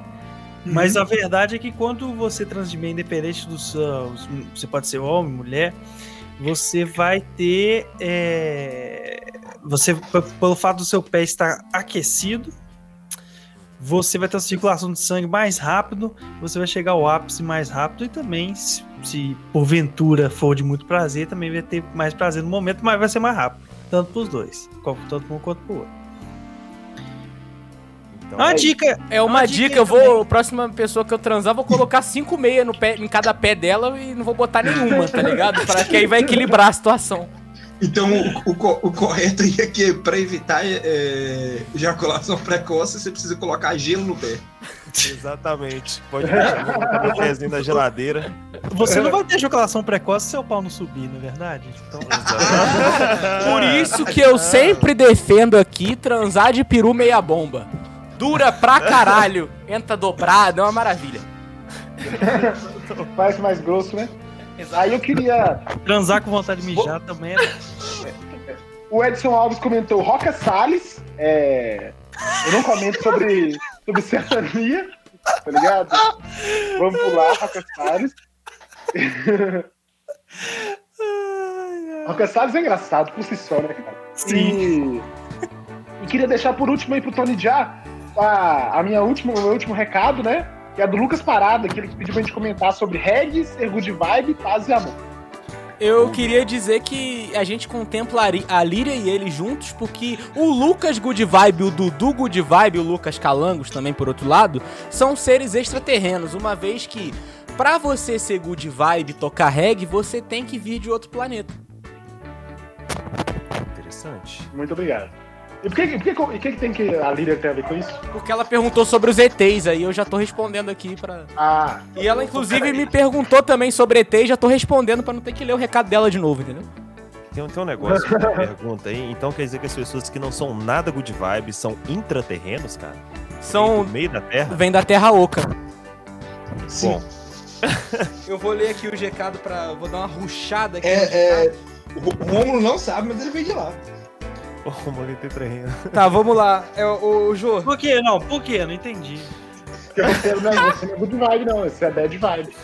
Mas a verdade é que quando você trans de meia, independente do seu. Você pode ser homem, mulher, você vai ter. é, você, pelo fato do seu pé estar aquecido, você vai ter uma circulação de sangue mais rápido, você vai chegar ao ápice mais rápido e também, se, se porventura for de muito prazer, também vai ter mais prazer no momento, mas vai ser mais rápido. Tanto pros dois, qual- tanto um quanto pro outro.
Então,
Uma dica,
É uma
Uma
dica,
dica
eu vou,
também.
a próxima pessoa que eu transar, vou colocar cinco meias no pé, em cada pé dela e não vou botar nenhuma, tá ligado? Para que aí vai equilibrar a situação.
Então, o, o o correto aí é que pra evitar é, ejaculação precoce, você precisa colocar gelo no pé.
Exatamente. Pode deixar o pezinho na geladeira.
você não vai ter ejaculação precoce se seu pau não subir, não é verdade? Então,
Por isso que eu sempre defendo aqui transar de peru meia bomba. Dura pra caralho, entra dobrado, é uma maravilha.
Parece mais grosso, né? Aí eu queria.
transar com vontade de mijar também é.
O Edson Alves comentou Roca Salles. É... Eu não comento sobre, sobre serrania, tá ligado? Vamos pular, Roca Salles. Roca Salles é engraçado por si só, né, cara?
Sim.
E, e queria deixar por último aí pro Tony Já a, a minha última, o meu último recado, né? Que é do Lucas Parada, que ele pediu pra gente comentar sobre reggae, ser good vibe, paz e amor.
Eu queria dizer que a gente contempla a Ri- a Líria e ele juntos, porque o Lucas Good Vibe, o Dudu Good Vibe e o Lucas Calangos também, por outro lado, são seres extraterrenos, uma vez que pra você ser good vibe e tocar reggae, você tem que vir de outro planeta.
Interessante.
Muito obrigado. E por que, por que, por que, que tem que a Líria ter a ver com isso?
Porque ela perguntou sobre os ETs aí, eu já tô respondendo aqui pra.
Ah,
E ela, inclusive, me perguntou também sobre ET e já tô respondendo pra não ter que ler o recado dela de novo, entendeu?
Tem, um- tem um negócio que pergunta aí. Então quer dizer que as pessoas que não são nada good vibe são intraterrenos, cara? Vem
São.
do meio da Terra?
Vem da Terra Oca.
Bom,
Eu vou ler aqui o recado pra. Vou dar uma ruchada aqui.
É, é, o Romulo não sabe, mas ele veio de lá.
O mano tem terreno.
Tá, vamos lá. É, o, o Jô.
Por que? Não, por que? Não entendi.
porque você não é, você não é good vibe, não. Você é bad vibe.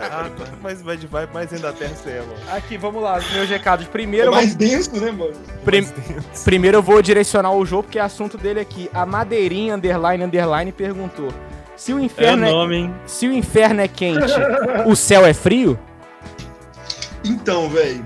Ah, quanto mais bad vibe, mais dentro da Terra você é, mano.
Aqui, vamos lá, os meus recados.
É
Primeiro,
mais denso, né, mano?
prim-
dentro.
primeiro eu vou direcionar o Jô, porque é assunto dele aqui. A Madeirinha Underline Underline perguntou: Se o
É
inferno é,
nome, hein?
se o inferno é quente, o céu é frio?
Então, velho,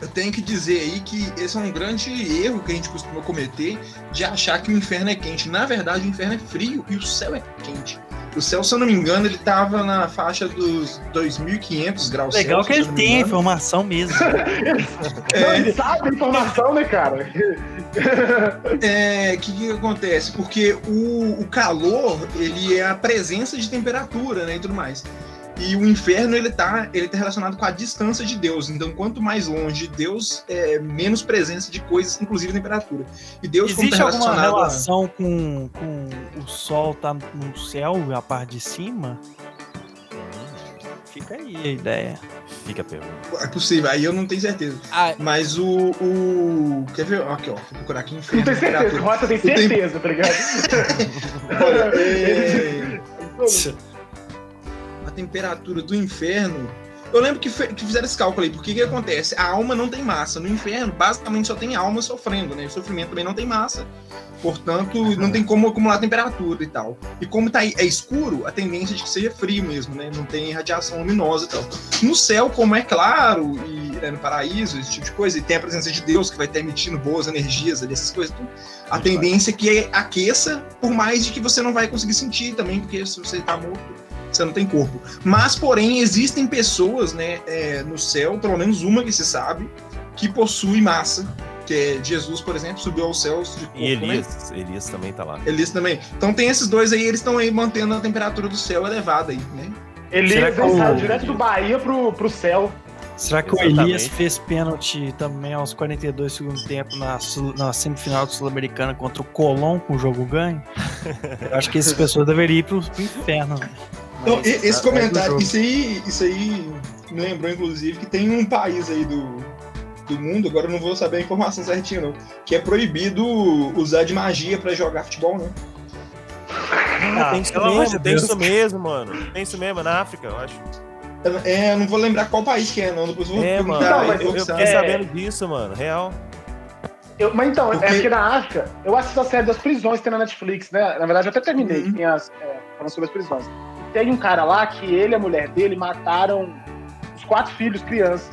Eu tenho que dizer aí que esse é um grande erro que a gente costuma cometer de achar que o inferno é quente. Na verdade, o inferno é frio e o céu é quente. O céu, se eu não me engano, ele tava na faixa dos 2.500 graus
Legal
Celsius.
que ele tem a
engano.
informação mesmo.
Não, ele sabe a informação, né, cara?
É, o que, que acontece? Porque o, o calor, ele é a presença de temperatura, né, e tudo mais. E o inferno, ele tá, ele tá relacionado com a distância de Deus. Então, quanto mais longe de Deus, é menos presença de coisas, inclusive temperatura. E Deus, como
Existe
tá
alguma
relacionado a-
relação com, com o sol tá no céu, a parte de cima? Fica aí a ideia.
Fica a pergunta.
É possível, aí eu não tenho certeza.
Ah,
Mas o. o quer ver? Aqui, ó. Vou procurar aqui
Não
inferno.
tem certeza,
temperatura.
Rota tem
tenho-
certeza, tá ligado?
Olha, é... temperatura do inferno. Eu lembro que, que fizeram esse cálculo aí, porque o que acontece? A alma não tem massa. No inferno, basicamente só tem alma sofrendo, né? O sofrimento também não tem massa. Portanto, não tem como acumular temperatura e tal. E como tá é escuro, a tendência é de que seja frio mesmo, né? Não tem radiação luminosa e tal. No céu, como é claro, e é no paraíso, esse tipo de coisa, e tem a presença de Deus que vai estar emitindo boas energias ali, essas coisas, tudo, a tendência é que aqueça, por mais de que você não vai conseguir sentir também, porque se você tá morto, você não tem corpo. Mas, porém, existem pessoas, né, é, no céu, pelo menos uma que se sabe, que possui massa, que é Jesus, por exemplo, subiu aos céus de corpo,
E
né?
Elias, Elias também tá lá.
Elias também. Então tem esses dois aí, eles estão aí mantendo a temperatura do céu elevada aí, né?
Elias
o-
saiu direto do Bahia pro, pro céu.
Será que o
Exatamente.
Elias fez pênalti também aos 42 segundos tempo na, sul- na semifinal do Sul-Americana contra o Colón com o jogo ganho? Eu acho que essas pessoas deveriam ir pro, pro inferno.
Então,
Mas,
e- esse
é,
comentário,
é jogo.
isso aí, isso aí me lembrou, inclusive, que tem um país aí do, do mundo, agora eu não vou saber a informação certinha, não, que é proibido usar de magia pra jogar futebol, né?
Ah,
tem isso mesmo,
de
tem isso mesmo, mano. Tem isso mesmo, é na África, eu acho.
Eu- É, eu não vou lembrar qual país que é, não. Depois eu vou
É, mano.
perguntar
Não,
aí,
eu, eu
que
fiquei.
É.
sabendo disso, mano. Real.
Eu- mas então,
Porque-
é porque na África, eu assisto a série das prisões que tem na Netflix, né? Na verdade, eu até terminei,
Uhum.
que tem as, é, falando sobre as prisões. Tem um cara lá que ele e a mulher dele mataram quatro filhos, crianças.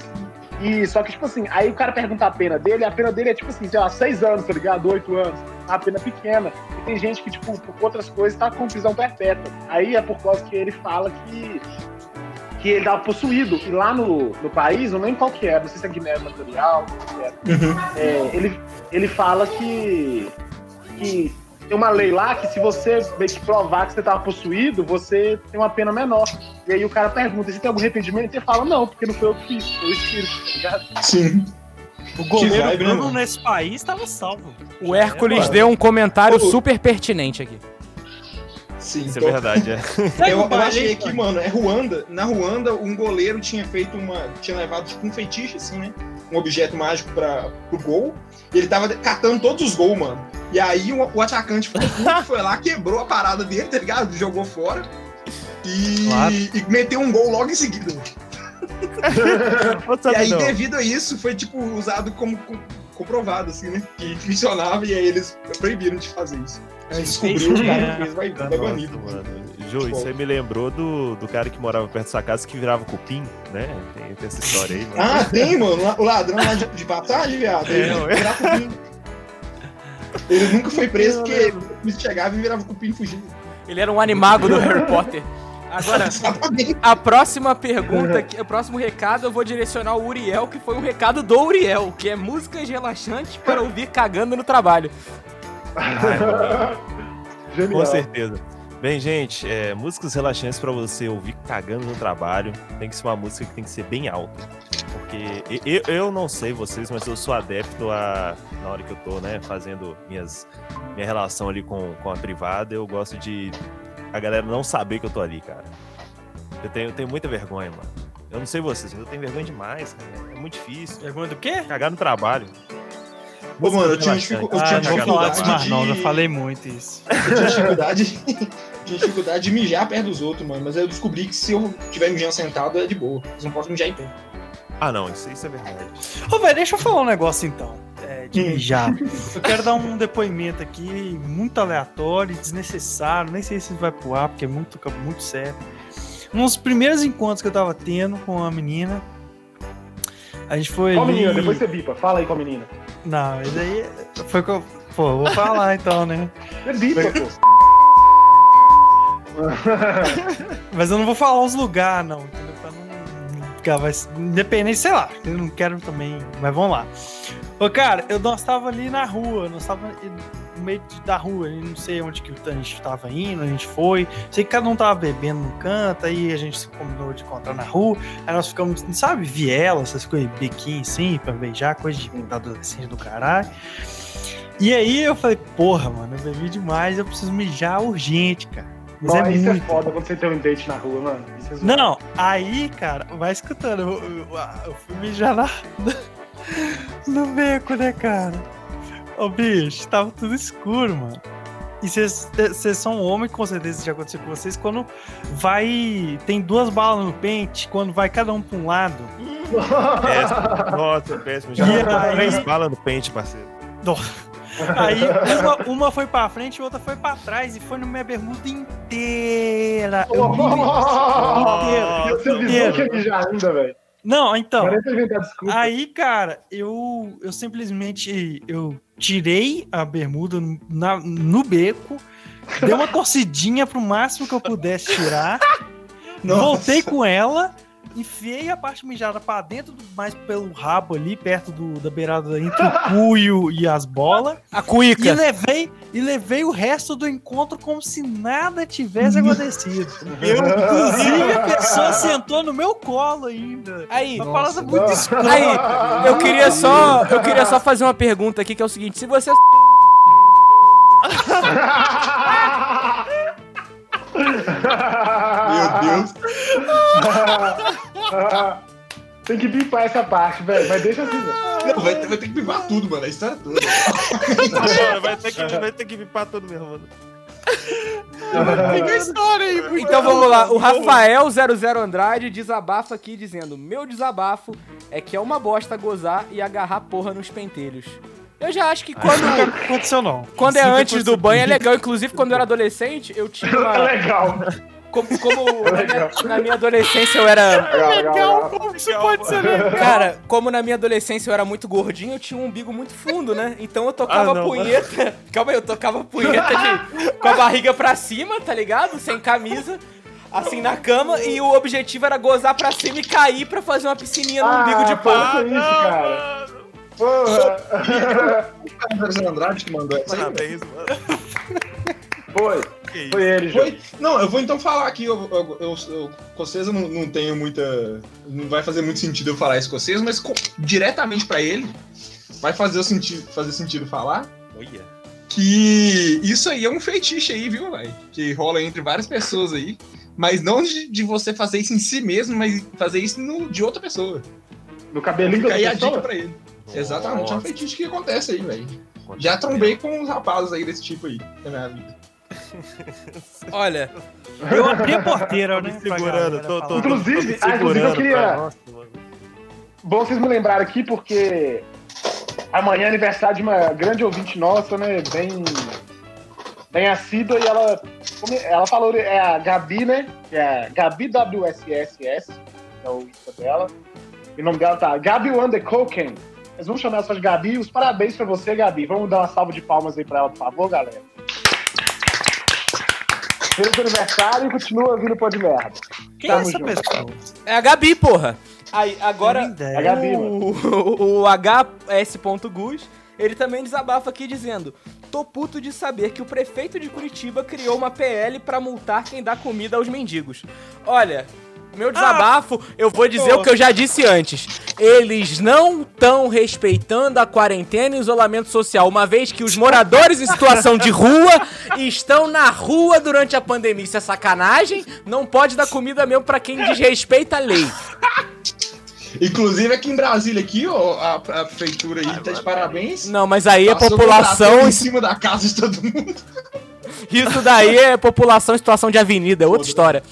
E só que, tipo assim, aí o cara pergunta a pena dele, a pena dele é tipo assim, sei lá, seis anos, tá ligado? Oito anos. A pena pequena. E tem gente que, tipo, por outras coisas, tá com prisão perpétua. Aí é por causa que ele fala que. Que ele tava possuído. E lá no, no país, não lembro qual que é, não sei se é Guiné Equatorial, é.
Uhum.
É, ele, ele fala que, que tem uma lei lá que se você meio que provar que você tava possuído, você tem uma pena menor. E aí o cara pergunta, você tem algum arrependimento? E ele fala, não, porque não foi eu que fiz, foi o espírito, tá ligado?
Sim.
O goleiro
vibe,
Bruno
mano?
nesse país estava salvo.
o Hércules
mano.
deu um comentário
Ô,
super pertinente aqui.
Sim.
Isso é
então-
verdade, é.
Eu, eu achei
cara.
mano, é Ruanda. Na Ruanda, um goleiro tinha feito uma. tinha levado tipo um feitiço, assim, né? Um objeto mágico pra, pro gol. E ele tava catando todos os gols, mano. E aí o, o atacante puto, foi lá, quebrou a parada dele, tá ligado? Jogou fora. E,
Claro.
e meteu um gol logo em seguida. E aí, devido a isso, foi, tipo, usado como co- comprovado, assim, né? Que funcionava e aí eles proibiram de fazer isso.
É,
Descobriu, o cara
Jam.
que fez, vai,
Nossa,
banido.
mano. Ju, isso aí me lembrou do, do cara que morava perto da sua casa que virava cupim, né? Tem, tem essa história aí, mano.
Ah, tem, mano. O ladrão lá de, de passagem, viado.
É,
Ele, virava cupim. ele nunca foi preso porque ele chegava e virava cupim e fugia.
Ele era um animago do Harry Potter. Agora, a próxima pergunta, o próximo recado eu vou direcionar ao Uriel, que foi um recado do Uriel, que é músicas relaxantes para ouvir cagando no trabalho.
Genial.
Com certeza. Bem, gente, é, músicas relaxantes pra você ouvir cagando no trabalho. Tem que ser uma música que tem que ser bem alta. Porque eu, eu não sei vocês, mas eu sou adepto a. Na hora que eu tô, né, fazendo minhas, minha relação ali com, com a privada, eu gosto de a galera não saber que eu tô ali, cara. Eu tenho, eu tenho muita vergonha, mano. Eu não sei vocês, mas eu tenho vergonha demais, cara. É muito difícil.
Pergunta do quê?
Cagar no trabalho.
Ô, mano, eu tinha, dificu- eu
Ah,
tinha
falar
dificuldade de...
não, já falei muito isso.
Eu tinha dificuldade... tinha dificuldade de mijar perto dos outros, mano. Mas eu descobri que se eu tiver mijando sentado, é de boa. Eu não posso mijar em pé.
Ah, não, isso, isso é verdade.
Ô, velho, deixa eu falar um negócio então. É, de
Hum.
mijar. Eu quero dar um depoimento aqui muito aleatório, desnecessário. Nem sei se vai pro ar, porque é muito, muito sério. Um dos primeiros encontros que eu tava tendo com uma menina, A gente foi
Qual menina? Depois você bipa. Fala aí com a menina.
Não, mas aí foi com... Pô, vou falar então, né?
Você bipa, pô.
Mas eu não vou falar os lugares, não, entendeu? Pra não ficar, vai, independente, sei lá, eu não quero também, mas vamos lá. Ô, cara, eu, nós tava ali na rua, nós tava meio da rua, eu não sei onde que a gente tava indo, a gente foi, sei que cada um tava bebendo no canto, aí a gente se combinou de encontrar na rua, aí nós ficamos, sabe, viela, essas coisas, biquinho assim, pra beijar, coisa de da adolescente do caralho. E aí eu falei, porra, mano, eu bebi demais, eu preciso mijar urgente, cara. Mas
Nossa,
é
isso é
muito.
foda quando você tem um date na rua, mano. Isso é.
Não, aí, cara, vai escutando. Eu, eu, eu fui mijar na, no beco, né, cara? Ô, bicho, tava tudo escuro, mano. E vocês vocês são homem, com certeza isso já aconteceu com vocês. Quando vai. Tem duas balas no pente, quando vai cada um pra um lado.
Péssimo. Nossa, péssimo. Já
aí?
três balas no pente, parceiro.
Aí uma, uma foi pra frente e outra foi pra trás. E foi na minha bermuda inteira. Eu me- inteira.
Você avisou
inteira.
que ia mijar ainda, velho.
Não, então.
Desculpa.
Aí, cara, eu, eu simplesmente eu tirei a bermuda na- no beco, dei uma torcidinha pro máximo que eu pudesse tirar, voltei com ela, enfiei a parte mijada pra dentro, do- mais pelo rabo ali, perto do, da beirada entre o cu e, e as bolas,
A
e
cuíca.
levei, e levei o resto do encontro como se nada tivesse acontecido. Inclusive, a pessoa sentou no meu colo ainda.
Aí,
Uma parada muito escura.
aí, eu queria só, eu queria só fazer uma pergunta aqui que é o seguinte: se você
Meu Deus.
Tem que bipar essa parte, velho. Mas deixa assim, velho.
Não, vai, ter- vai ter que pivar tudo, mano. A história toda.
Mano, vai ter que, vai ter que vipar tudo mesmo, mano.
Fica a história aí, porque-
Então vamos lá, o Rafael 00 Andrade desabafa aqui dizendo: Meu desabafo é que é uma bosta gozar e agarrar porra nos pentelhos. Eu já acho que quando,
Nunca aconteceu, não.
quando é antes do banho é legal. Inclusive, quando eu era adolescente, eu tinha
É
uma.
legal.
Como, como na, minha, na minha adolescência eu era.
Legal, legal, legal.
Como isso pode ser legal?
Cara, como na minha adolescência eu era muito gordinho, eu tinha um umbigo muito fundo, né? Então eu tocava
Ah, não.
punheta. Calma aí, eu tocava punheta de, com a barriga pra cima, tá ligado? Sem camisa. Assim na cama, e o objetivo era gozar pra cima e cair pra fazer uma piscininha no umbigo de pau.
com isso, cara. Porra.
Foi o Andrade que mandou essa aí.
Parabéns, mano.
Foi. Foi ele, Jô.
Foi? Não, eu vou então falar aqui. Eu, eu, eu, eu- com vocês eu não, não tenho muita. Não vai fazer muito sentido eu falar isso com vocês, mas com- diretamente pra ele vai fazer, o sentido, fazer sentido falar
Olha.
que isso aí é um feitiço aí, viu, velho? Que rola entre várias pessoas aí. Mas não de, de você fazer isso em si mesmo, mas fazer isso no, de outra pessoa.
No cabelinho
Fica
da
aí a dica
pessoa.
pra ele. Exatamente, é um
Nossa.
feitiço que acontece aí, velho. Já trombei com uns rapazes aí desse tipo aí na minha vida.
Olha,
Eu abri a porteira, né?
segurando, tô, tô, tô,
Inclusive-
tô me
ah, inclusive eu queria-
pra- Nossa.
Bom vocês me lembraram aqui, porque amanhã é aniversário de uma grande ouvinte nossa, né? Bem, bem assídua, e ela, ela falou, é a Gabi, né? Que é a Gabi WSSS, é o Insta dela. E o nome dela tá Gabi Undercoken. Mas vamos chamar de Gabi. Os parabéns pra você, Gabi. Vamos dar uma salva de palmas aí pra ela, por favor, galera. Feliz aniversário e continua vindo pô de merda.
Quem é
Tamo
essa
junto.
pessoa?
é a Gabi, porra. Aí, agora.
Tenho
A. Gabi,
O, o HS.gus, ele também desabafa aqui dizendo: Tô puto de saber que o prefeito de Curitiba criou uma PL pra multar quem dá comida aos mendigos. Olha. Meu desabafo, eu vou dizer o que eu já disse antes. Eles não estão respeitando a quarentena e isolamento social, uma vez que os moradores em situação de rua estão na rua durante a pandemia. Isso é sacanagem? Não pode dar comida mesmo pra quem desrespeita a lei.
Inclusive aqui em Brasília, aqui, ó, a, a prefeitura aí tá de parabéns.
Não, mas aí a
Passou
população
um em cima da casa de todo mundo.
Isso daí é população em situação de avenida, é outra história.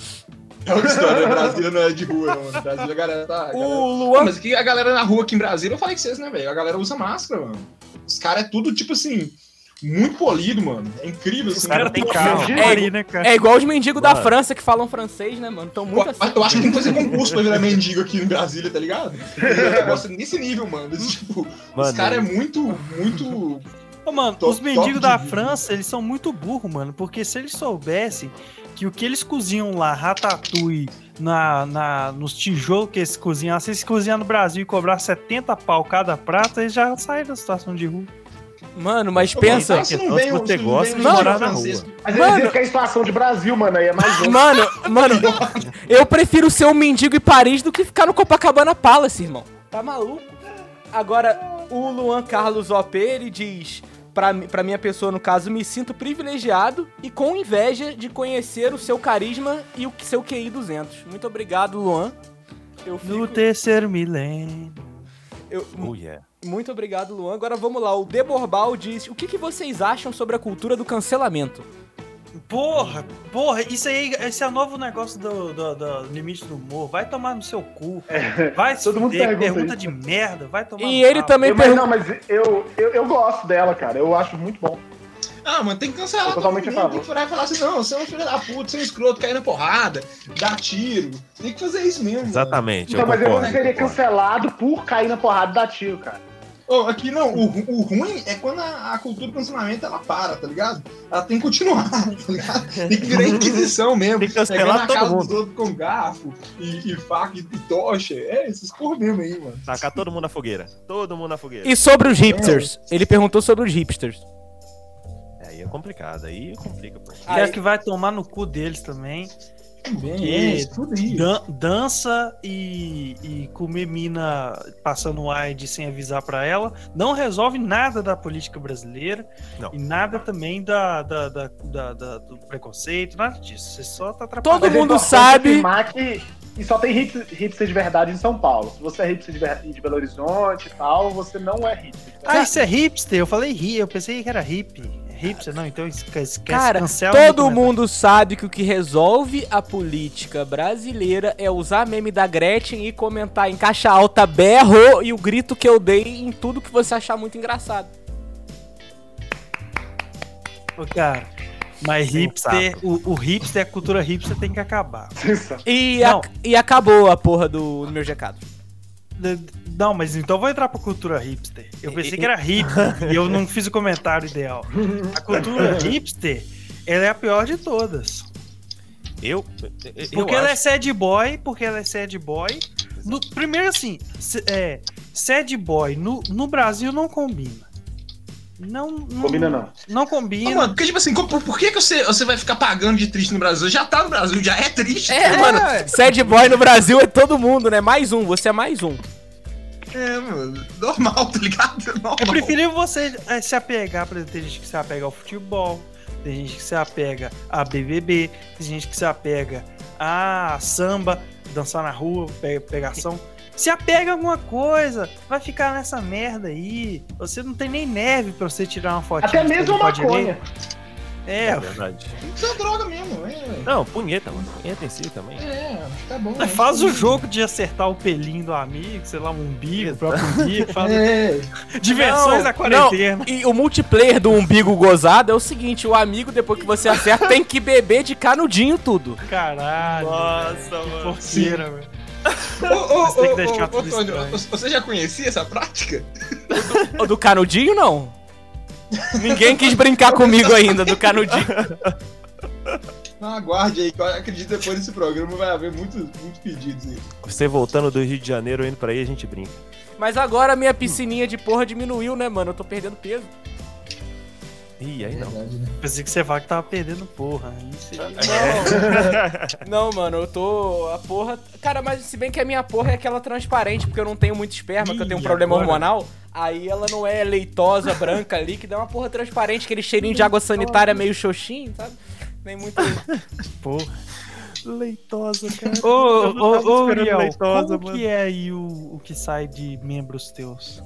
É uma história, Brasília não é de rua, não. Brasília a galera tá. a galera-
O Luan.
Mas aqui a galera na rua aqui em Brasília, eu falei com vocês, né, velho? A galera usa máscara, mano. Os caras é tudo tipo assim. muito polido, mano. É incrível,
Os
assim.
caras
tem
têm
carro.
carro.
É,
né, cara?
É igual os mendigos da
Mano.
França que falam francês, né, mano? Tão muito
Eu,
assim.
eu acho que tem que fazer concurso pra virar mendigo aqui em Brasília, tá ligado? Eu negócio nesse nível, mano. Esse, tipo, os
Mano,
caras é muito, muito.
Ô, mano,
Top-
os mendigos da. França, eles são muito burros, mano. Porque se eles soubessem que o que eles cozinham lá, ratatouille, na, na, nos tijolos que eles cozinham, lá, se eles cozinhar no Brasil e cobrar 70 pau cada prato, eles já saem da situação de rua.
Mano, mas pensa.
não vem um-
você gosta de morar na rua.
Mas
Mano.
eles ficam em situação de Brasil, mano, aí é mais um.
Mano, mano, eu prefiro ser um mendigo em Paris do que ficar no Copacabana Palace, irmão. Tá maluco? Agora, o Luan Carlos OP, ele diz, pra, pra minha pessoa, no caso, me sinto privilegiado e com inveja de conhecer o seu carisma e o seu QI 200. Muito obrigado, Luan. Eu
No
fico...
terceiro milênio.
eu-
Oh, yeah.
muito obrigado, Luan. Agora vamos lá. O Deborbal diz: O que, que vocês acham sobre a cultura do cancelamento?
Porra, porra, isso aí, esse é o novo negócio do, do, do limite do humor. Vai tomar no seu cu. Vai se
todo mundo pergunta
pergunta de merda, vai tomar
E
no
ele
rabo.
também
Eu, mas
pergunta.
não, mas eu, eu, eu gosto dela, cara. Eu acho muito bom.
Ah, mano, tem que cancelar
Eu totalmente
mundo.
a
Tem que furar e falar assim, não, você é um filho da puta, você é um escroto, cair na porrada, dá tiro. Tem que fazer isso mesmo. mano.
Exatamente.
Então,
eu
mas eu
concordo,
não seria
concordo.
cancelado por cair na porrada da tiro, cara.
Ô, aqui não, o, o ruim é quando a, a cultura do cancelamento ela para, tá ligado? Ela tem que continuar, tá ligado? Tem que virar inquisição mesmo.
Tem que cancelar todo
casa
mundo.
dos outros com garfo e, e faca e, e tocha. É, esses porra mesmo aí, mano.
Tacar todo mundo na fogueira. Todo mundo na fogueira.
E sobre os hipsters? Ele perguntou sobre os hipsters.
Aí é complicado. Aí complica, pô.
Quer que vai tomar no cu deles também.
Também, é, isso tudo aí.
Dan- dança e, e comer mina passando AIDS sem avisar pra ela não resolve nada da política brasileira
Não.
e nada também da, da, da- da- da- do preconceito, nada disso. Você só tá atrapalhando.
Todo
é
mundo sabe-
que e só tem hip- hipster de verdade em São Paulo. Se você é hipster de, de Belo Horizonte e tal, você não é hipster.
Ah, isso é hipster? Eu falei hi, eu pensei que era hippie. Hipster? Não, então esquece,
Cara,
cancela
todo
comentário.
mundo sabe que o que resolve a política brasileira é usar meme da Gretchen e comentar em caixa alta berro e o grito que eu dei em tudo que você achar muito engraçado.
Ô, Cara, mas hipster, o, o hipster, a cultura hipster tem que acabar.
E, ac- e acabou a porra do, do meu recado.
Não, mas então vou entrar pra cultura hipster. Eu pensei que era hippie e eu não fiz o comentário ideal. A cultura hipster, ela é a pior de todas.
Eu. eu
Porque ela é sad boy, porque ela é sad boy. No- primeiro assim, é, sad boy no, no Brasil não combina. Não, não
Combina não.
Não combina.
mano, porque, tipo assim, por, por que, que você, você vai ficar pagando de triste no Brasil? Já tá no Brasil, já é triste.
É, mano, sad boy no Brasil é todo mundo, né? Mais um, você é mais um.
É, mano, normal, tá ligado? Normal.
É preferível você é, se apegar, por exemplo, tem gente que se apega ao futebol, tem gente que se apega a BBB, tem gente que se apega a samba, dançar na rua, pe- pegação. Se apega a alguma coisa, vai ficar nessa merda aí. Você não tem nem neve pra você tirar uma fotinha.
Até mesmo
de
maconha.
É
É,
verdade.
Isso é droga mesmo, é.
Não, punheta, mano. Punheta em si também.
É, acho que tá bom.
mas faz o jogo de acertar o pelinho do amigo, sei lá, um umbigo, o próprio umbigo, faz
É,
diversões
Não,
da quarentena.
E o multiplayer do umbigo gozado é o seguinte: o amigo, depois que você acerta, tem que beber de canudinho tudo.
Caralho.
Nossa,
velho, que
mano.
porqueira, velho.
Ô, ô,
Você tem que
ô,
deixar
ô,
tudo
ô, Tônio,
estranho.
você já conhecia essa prática?
O do canudinho, não. Ninguém quis brincar comigo ainda do canudinho.
Não, aguarde aí, que eu acredito que depois desse programa vai haver muitos, muitos pedidos aí.
Você voltando do Rio de Janeiro indo pra aí, a gente brinca.
Mas agora a minha piscininha de porra diminuiu, né, mano? Eu tô perdendo peso.
Ih, aí não.
Verdade, né?
Pensei que você vai que tava perdendo porra. Isso aí.
Não, mano, eu tô. A porra. Cara, mas se bem que a minha porra é aquela transparente, porque eu não tenho muito esperma, que eu tenho um
Ih,
problema
agora?
hormonal. Aí ela não é leitosa, branca, líquida, é uma porra transparente, aquele cheirinho de água sanitária meio xoxinho, sabe? Nem muito.
Porra.
Leitosa, cara.
Ô,
não
ô, ô, Uriel,
leitosa,
como
mano.
que é aí o, o que sai de membros teus?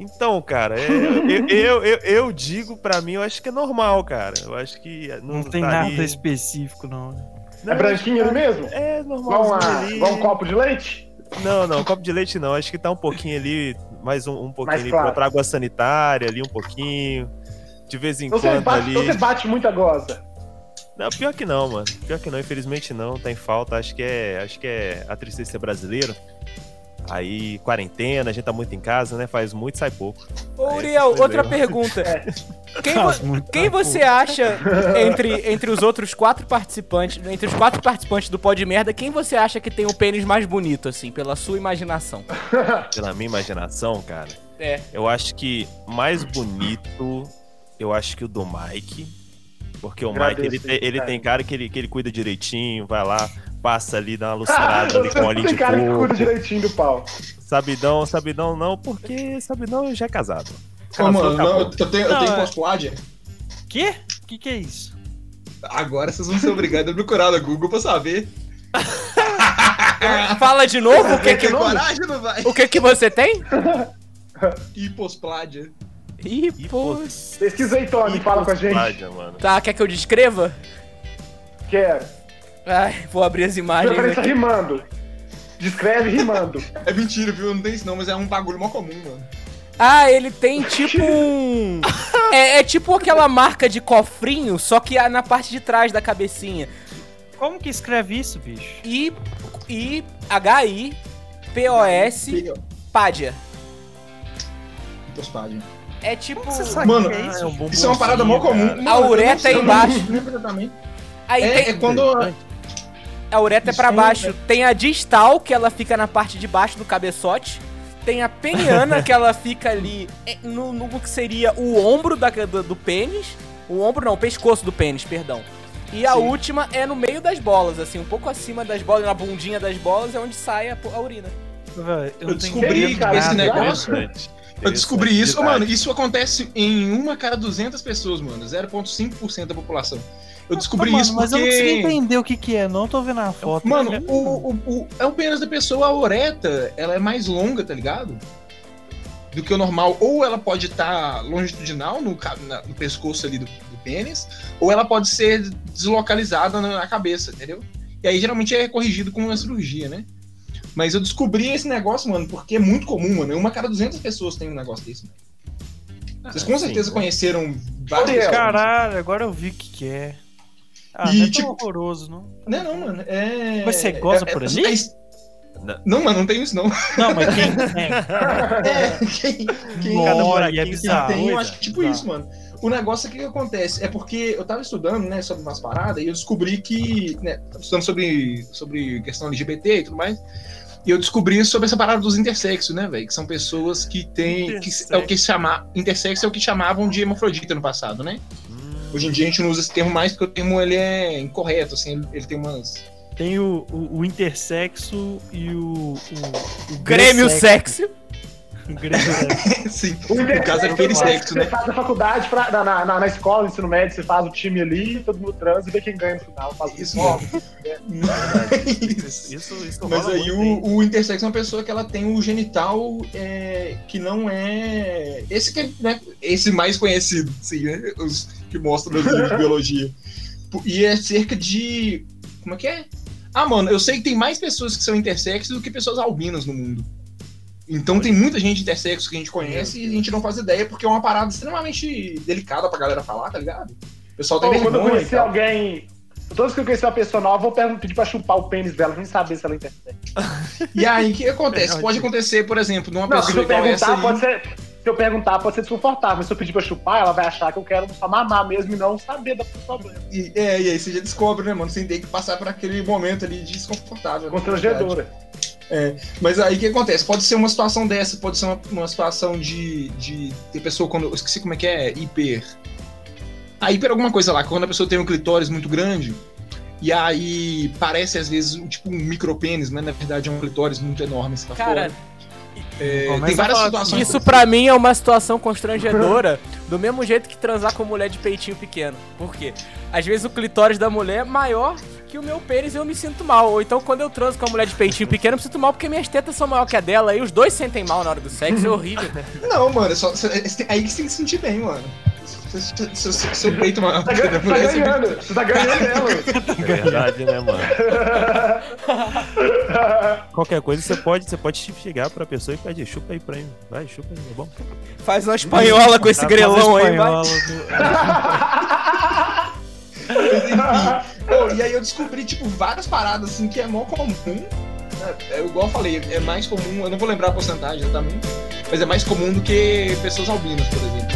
Então, cara, é, eu, eu, eu, eu digo pra mim, eu acho que é normal, cara. Eu acho que não,
Não, tem
tá
nada
ali-
específico, não. né?
Não,
É branquinho ele mesmo?
É normal.
igual um copo de leite?
Não, não, copo de leite não. Acho que tá um pouquinho ali, mais um, um pouquinho
Mais
ali
claro.
pra água sanitária ali, um pouquinho. de vez em
Então você
quando
bate,
ali.
então você bate muita goza.
Não, pior que não, mano. Pior que não, infelizmente não, tem falta. Acho que é, acho que é a tristeza de ser brasileiro. Aí, quarentena, a gente tá muito em casa, né? Faz muito, sai pouco.
Ô,
Aí,
Uriel, outra pergunta. Quem, vo- quem você acha, entre, entre os outros quatro participantes, entre os quatro participantes do Pó de Merda, quem você acha que tem o pênis mais bonito, assim, pela sua imaginação?
Pela minha imaginação, cara,
É.
eu acho que mais bonito, eu acho que o do Mike. Porque o
Agradeço,
Mike, ele, tem- ele
cara.
tem cara que ele, que ele cuida direitinho, vai lá, passa ali, dá uma
Ah,
lustrada ali com óleo
tem
de
cara que cuida direitinho do pau.
Sabidão, sabidão não, porque sabidão já é casado.
Ô, mano, não, eu tenho, eu tenho
é-. Quê? O que, que é isso?
Agora vocês vão ser obrigados a procurar no Google pra saber.
Fala de novo o que que,
Tem coragem, não vai?
o que que você tem?
Hipospládia.
Pô.
Pesquisa aí, Tony, fala com a gente.
Mano.
Tá, quer que eu descreva?
Quero.
Ai, vou abrir as imagens
Preferência
aqui.
rimando. Descreve rimando.
É mentira, viu? Não tem isso não, mas é um bagulho mó comum, mano.
Ah, ele tem tipo um. É, é tipo aquela marca de cofrinho, só que na parte de trás da cabecinha.
Como que escreve isso, bicho?
I, I, H, I, P, O, S, Pádia.
Hipospládia.
É tipo.
Como você sabe
Mano,
que é isso?
É um
Isso é uma parada mó comum. Mano,
A ureta é embaixo. Aí
É,
tem.
é quando.
A ureta é pra baixo. Tem a distal, que ela fica na parte de baixo do cabeçote. Tem a peniana, que ela fica ali é, no, no que seria o ombro da, do, do pênis. O ombro não, o pescoço do pênis, perdão. E a
Sim.
última é no meio das bolas, assim, um pouco acima das bolas, na bundinha das bolas, é onde sai a, a urina.
Eu
não
descobri
que esse
negócio-
Interessante.
Eu descobri isso, mano. Isso acontece em uma cada 200 pessoas, mano. 0,5% da população. Eu descobri
Mano,
isso
Mas eu não consegui
porque.
entender o que que é, não tô vendo a foto.
Mano,
É-
o, o, o- é o pênis da pessoa, a oreta, ela é mais longa, tá ligado? Do que o normal. Ou ela pode estar longitudinal no, na- no pescoço ali do, do pênis, ou ela pode ser deslocalizada na, na cabeça, entendeu? E aí geralmente é corrigido com uma cirurgia, né? Mas eu descobri esse negócio, mano, porque é muito comum, mano. Uma cada 200 pessoas tem um negócio desse, mano. Vocês com
Ah,
certeza
sim.
conheceram vários.
Caralho, agora eu vi o que que é. Ah,
E,
não é
tipo-
tão horroroso, não.
Não, não, mano. É.
Mas você goza
é-
por
é-
ali?
é-
Não.
Não, mano, não tem isso, não.
Não, mas quem tem?
É, quem, quem
Cada
Olha,
buraquinho
é bizarro.
tem, eu acho que tipo
Bizarro.
isso, mano. O negócio é que, que acontece é porque eu tava estudando, né, sobre umas paradas e eu descobri que, né, tava estudando sobre, sobre questão LGBT e tudo mais. E eu descobri sobre essa parada dos intersexos, né, velho? Que são pessoas que têm. Que é o que se chama. Intersexo é o que chamavam de hemafrodita no passado, né? Hoje em dia a gente não usa esse termo mais porque o termo ele é incorreto, assim, ele, ele tem umas.
Tem o, o, o intersexo e o. O, o
Grêmio
sexo.
sexo.
Sexo.
Sim,
O
no caso é perissexo,
Você
né?
faz a faculdade, pra, na, na, na- na escola, no ensino médio, você faz o time ali, todo mundo transa e vê quem ganha no final. Faz o
Isso
uniforme.
Isso, isso, isso
Mas aí o, o intersexo é uma pessoa que ela tem o genital é, que não é. Esse que é, né, esse mais conhecido, sim, né? Os que mostram nos livros de biologia. E é cerca de. Como é que é? Ah, mano, eu sei que tem mais pessoas que são intersexos do que pessoas albinas no mundo. Então tem muita gente intersexo que a gente conhece e a gente não faz ideia, porque é uma parada extremamente delicada pra galera falar, tá ligado? O pessoal tem
Pô, quando eu
vergonha.
conhecer alguém. Todas que eu conhecer uma pessoa nova, eu vou pedir pra chupar o pênis dela, nem saber se ela é interessa.
E aí, o que acontece? Pode acontecer, por exemplo, numa
Não, se
pessoa
eu
igual essa
perguntar,
aí.
pode ser. Se eu perguntar, pode ser desconfortável. Mas se eu pedir pra chupar, ela vai achar que eu quero só mamar mesmo e não saber do problema.
E, é, e aí você já descobre, né, mano? Sem ter que passar por aquele momento ali desconfortável. né,
Constrangedora.
Mas aí o que acontece? Pode ser uma situação dessa, pode ser uma, uma situação de, de ter pessoa quando. Eu esqueci como é que é, hiper. A hiper é alguma coisa lá, quando a pessoa tem um clitóris muito grande. E aí parece às vezes um- tipo um micropênis, mas na verdade é um clitóris muito enorme. Pra
Cara,
fora. É, tem várias situações.
Isso pra mim é uma situação constrangedora, do mesmo jeito que transar com mulher de peitinho pequeno. Por quê? Às vezes o clitóris da mulher é maior que o meu pênis e eu me sinto mal. Ou então quando eu transo com a mulher de peitinho pequeno, eu me sinto mal porque minhas tetas são maior que a dela e os dois sentem mal na hora do sexo, é horrível.
Não, mano, é só, cê- aí que você tem que se sentir bem, mano. Seu- seu- seu- peito é uma
Tá, tá ganhando, você tá ganhando ela.
É verdade, né, mano? Qualquer coisa você pode, você pode chegar pra pessoa e pedir, chupa aí pra mim. Vai, chupa aí, é bom.
Faz uma espanhola com esse
Tá
grelão aí, vai.
enfim. Pô, e aí eu descobri, tipo, várias paradas assim que é mó comum. né? É, igual eu falei, é mais comum, eu não vou lembrar a porcentagem exatamente, mas é mais comum do que pessoas albinas, por exemplo.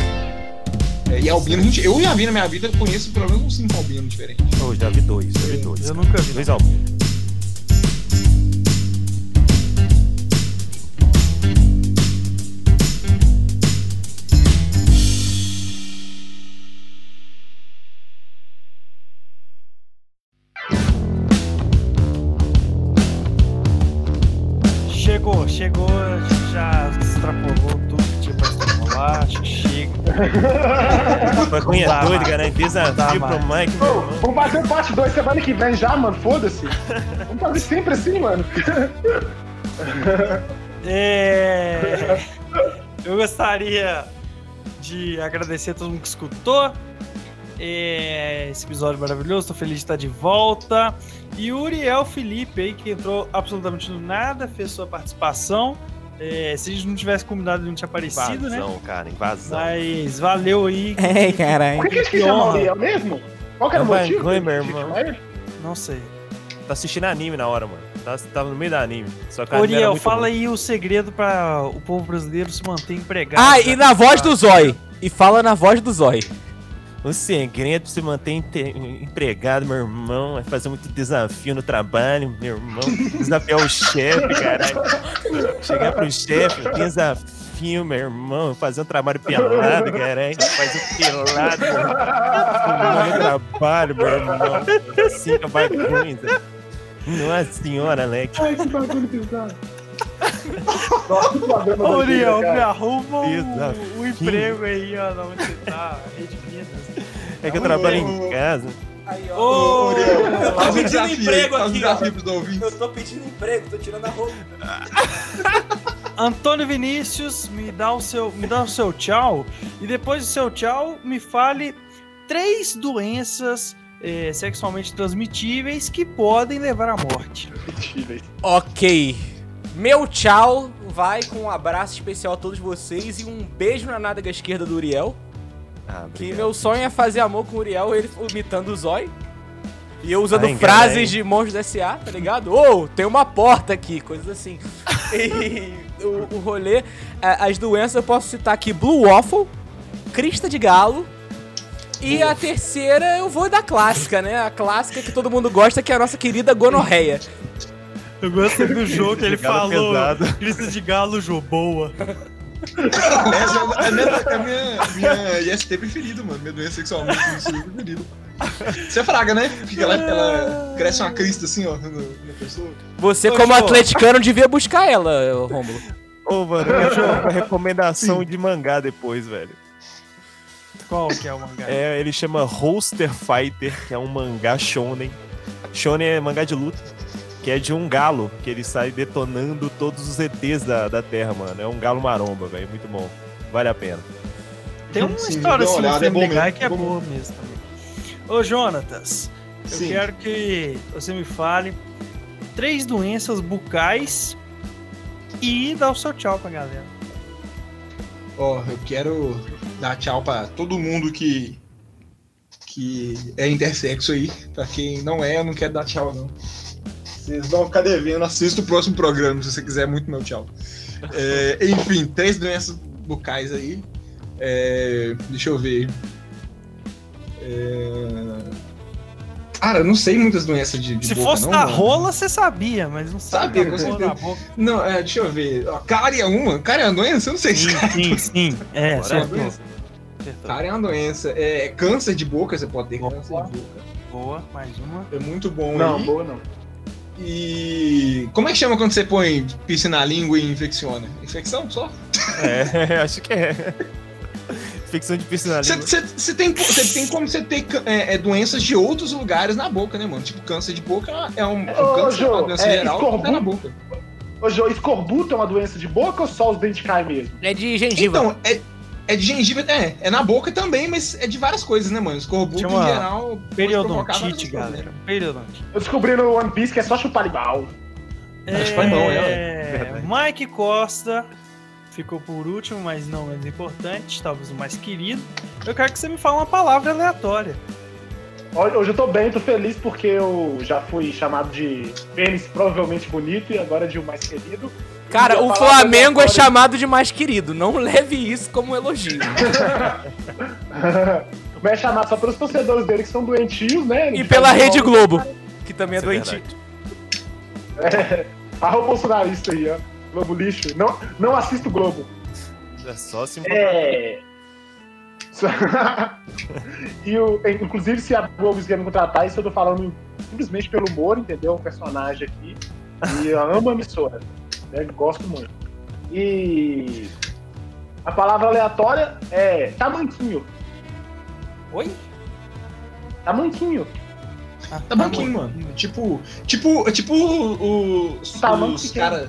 É, e albino, gente, eu já vi na minha vida, eu conheço pelo menos uns 5 albinos diferentes.
Oh, já vi dois, já vi dois.
Eu nunca vi.
Dois álbuns.
Chegou, chegou, a gente já extrapolou tudo que tinha pra extrapolar.
Maconha
Tá,
doida, cara. Desafio
Tá,
pro. Mike,
Ô, vamos fazer o parte 2 semana que vem já, mano. Foda-se. Vamos fazer sempre assim, mano.
É... Eu gostaria de agradecer a todo mundo que escutou. É, Esse episódio maravilhoso, tô feliz de estar de volta. E o Uriel Felipe aí, que entrou absolutamente do nada, fez sua participação. É, se a gente não tivesse combinado, ele não tinha aparecido, né?
Invasão, cara, invasão.
Mas valeu aí.
Ei, caralho.
Por que a gente
Que
chama o
honra.
Uriel mesmo? Qual que era o
É um
motivo? chamar ele?
Não sei.
Tá assistindo anime na hora, mano. Tá, tava no meio da anime. Só que muito
fala
bom.
aí o segredo para o povo brasileiro se manter empregado.
Ah, e na voz do Zói. E fala na voz do Zói.
O segredo pra se manter empregado, meu irmão, é fazer muito desafio no trabalho, meu irmão. Desafiar o chefe, caralho. Chegar pro chefe, desafio, meu irmão. Fazer um trabalho pelado, caralho. Fazer um pelado, meu trabalho, meu irmão. Assim que é bagunça. Nossa senhora, Alex.
Ai, que bagulho pesado.
Ô, Uriel, me arruma o,
Desafio.
o emprego aí, ó, onde você tá, Rede Minas.
É que eu trabalho em casa.
Aí,
Ô,
Ô, Uriel,
Eu tô pedindo
desafio
emprego aqui, ó. Eu tô pedindo emprego, tô tirando a roupa.
Antônio Vinícius, me dá o seu, me dá o seu tchau e depois do seu tchau me fale três doenças eh, sexualmente transmitíveis que podem levar à morte.
Ok. Meu tchau vai com um abraço especial a todos vocês e um beijo na nádega esquerda do Uriel.
Ah,
Que meu sonho é fazer amor com o Uriel, ele imitando o Zói. E eu usando
Ah,
frases de monstros S.A., tá ligado? Ô, tem uma porta aqui, coisas assim. E o, o rolê, a- as doenças eu posso citar aqui: Blue Waffle, Crista de Galo. E a terceira eu vou da clássica, né? A clássica que todo mundo gosta, que é a nossa querida gonorreia.
Eu gostei do jogo que ele
Galo
falou.
pesado.
Crista de galo, Jô, boa.
Essa é a minha, é a minha, minha IST preferida, mano. Minha doença sexualmente preferida. Você é fraga, né? Porque ela, ela cresce uma crista assim, ó, na pessoa.
Você,
Ô,
como
Jô.
atleticano, devia buscar ela, Rômulo.
Ô, mano, eu quero uma recomendação de mangá depois, velho.
Qual que é o mangá?
É, ele chama Holster Fighter, que é um mangá shonen. Shonen é mangá de luta, que é de um galo, que ele sai detonando todos os ETs da, da Terra, mano. É um galo maromba, velho. Muito bom. Vale a pena.
Tem uma
Sim,
história assim no
olhada, é bom
Family Guy
mesmo,
que é
é bom
boa mesmo também. Ô, Jonatas, eu
Sim.
quero que você me fale três doenças bucais e dá o seu tchau pra galera.
Ó, eu quero dar tchau pra todo mundo que que é intersexo aí. Pra quem não é, eu não quero dar tchau, não. Vocês vão ficar devendo. Assista o próximo programa, se você quiser muito meu tchau. É, enfim, três doenças bucais aí. É, deixa eu ver. É, Cara, eu não sei muitas doenças de, de
Se
boca,
fosse
não,
da
mano.
rola, você sabia, mas não sabe.
Sabia, certeza.
da boca.
Não, é, deixa eu ver. Ó, Cárie é uma? Cárie é uma doença? Eu não sei se
Sim, sim, sim. É,
é uma
acertou.
doença.
acertou.
Cárie é uma doença. É câncer de boca, você pode ter
Boa.
câncer de boca.
Boa, mais uma.
É muito bom
Não,
aí.
boa não.
E como é que chama quando você põe pisse na língua e infecciona? Infecção só?
É, acho que é. Ficção de personalidade.
Você tem, cê tem como você ter é, é, doenças de outros lugares na boca, né, mano? Tipo, câncer de boca é um, é um
Ô,
câncer,
Jô,
uma doença
é,
geral que tá na
escorbuto?
boca.
Ô, Jô, escorbuto é uma doença de boca ou só os dentes caem mesmo?
É de gengiva.
Então, é, É de gengibre, é, é na boca também, mas é de várias coisas, né, mano? Escorbuto em geral.
Periodontite, galera. Periodontite.
Eu descobri no One Piece que é só chupar
que foi mão,
É,
Verdade.
Mike Costa ficou por último, mas não menos importante, talvez o mais querido. Eu quero que você me fale uma palavra aleatória.
Hoje hoje eu tô bem, tô feliz porque eu já fui chamado de pênis provavelmente bonito e agora de o mais querido.
Cara, o Flamengo é chamado de mais querido. Não leve isso como um elogio.
Mas é chamado só pelos torcedores dele que são doentios, né?
E pela
futebol.
Rede Globo, que também é
é
doentio.
verdade.
Arroba bolsonarista aí, ó. Globo lixo. Não, não assisto Globo.
É só se
É. e o, inclusive, se a Globo quiser me contratar, isso eu tô falando simplesmente pelo humor, entendeu? O personagem aqui. E eu amo a emissora. Né? Gosto muito. E. A palavra aleatória é tamanquinho.
Oi?
Tamanquinho.
Ah,
Tá banquinho, mano. Tipo, tipo, tipo o- os,
bom,
os caras.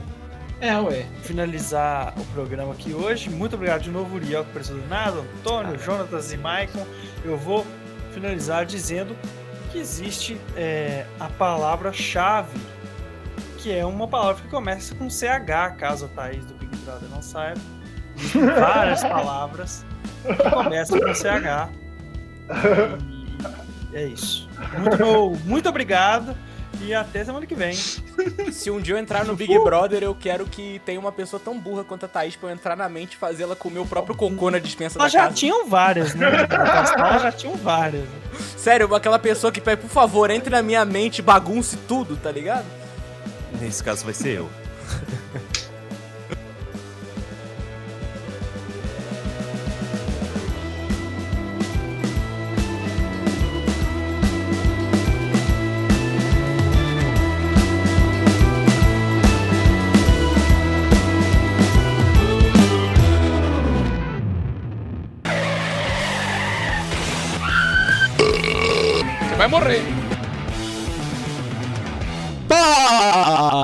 É, ué.
finalizar o programa aqui hoje. Muito obrigado de novo, Uriel, que precisou do nada, Antônio, Jonatas e Maicon. Eu vou finalizar dizendo que existe é, a palavra-chave, que é uma palavra que começa com CH, caso a Thaís do Big Brother não saiba. Várias palavras que começam com CH. E é isso. Muito, muito obrigado e até semana que vem.
Se um dia eu entrar no Big Brother, eu quero que tenha uma pessoa tão burra quanto a Thaís pra eu entrar na mente e fazê-la comer o próprio cocô na dispensa
Nós
da
já
casa.
tinham várias, né? Já tinham várias.
Sério, aquela pessoa que pede, por favor, entre na minha mente, bagunce tudo, tá ligado?
Nesse caso vai ser eu.
Vai morrer.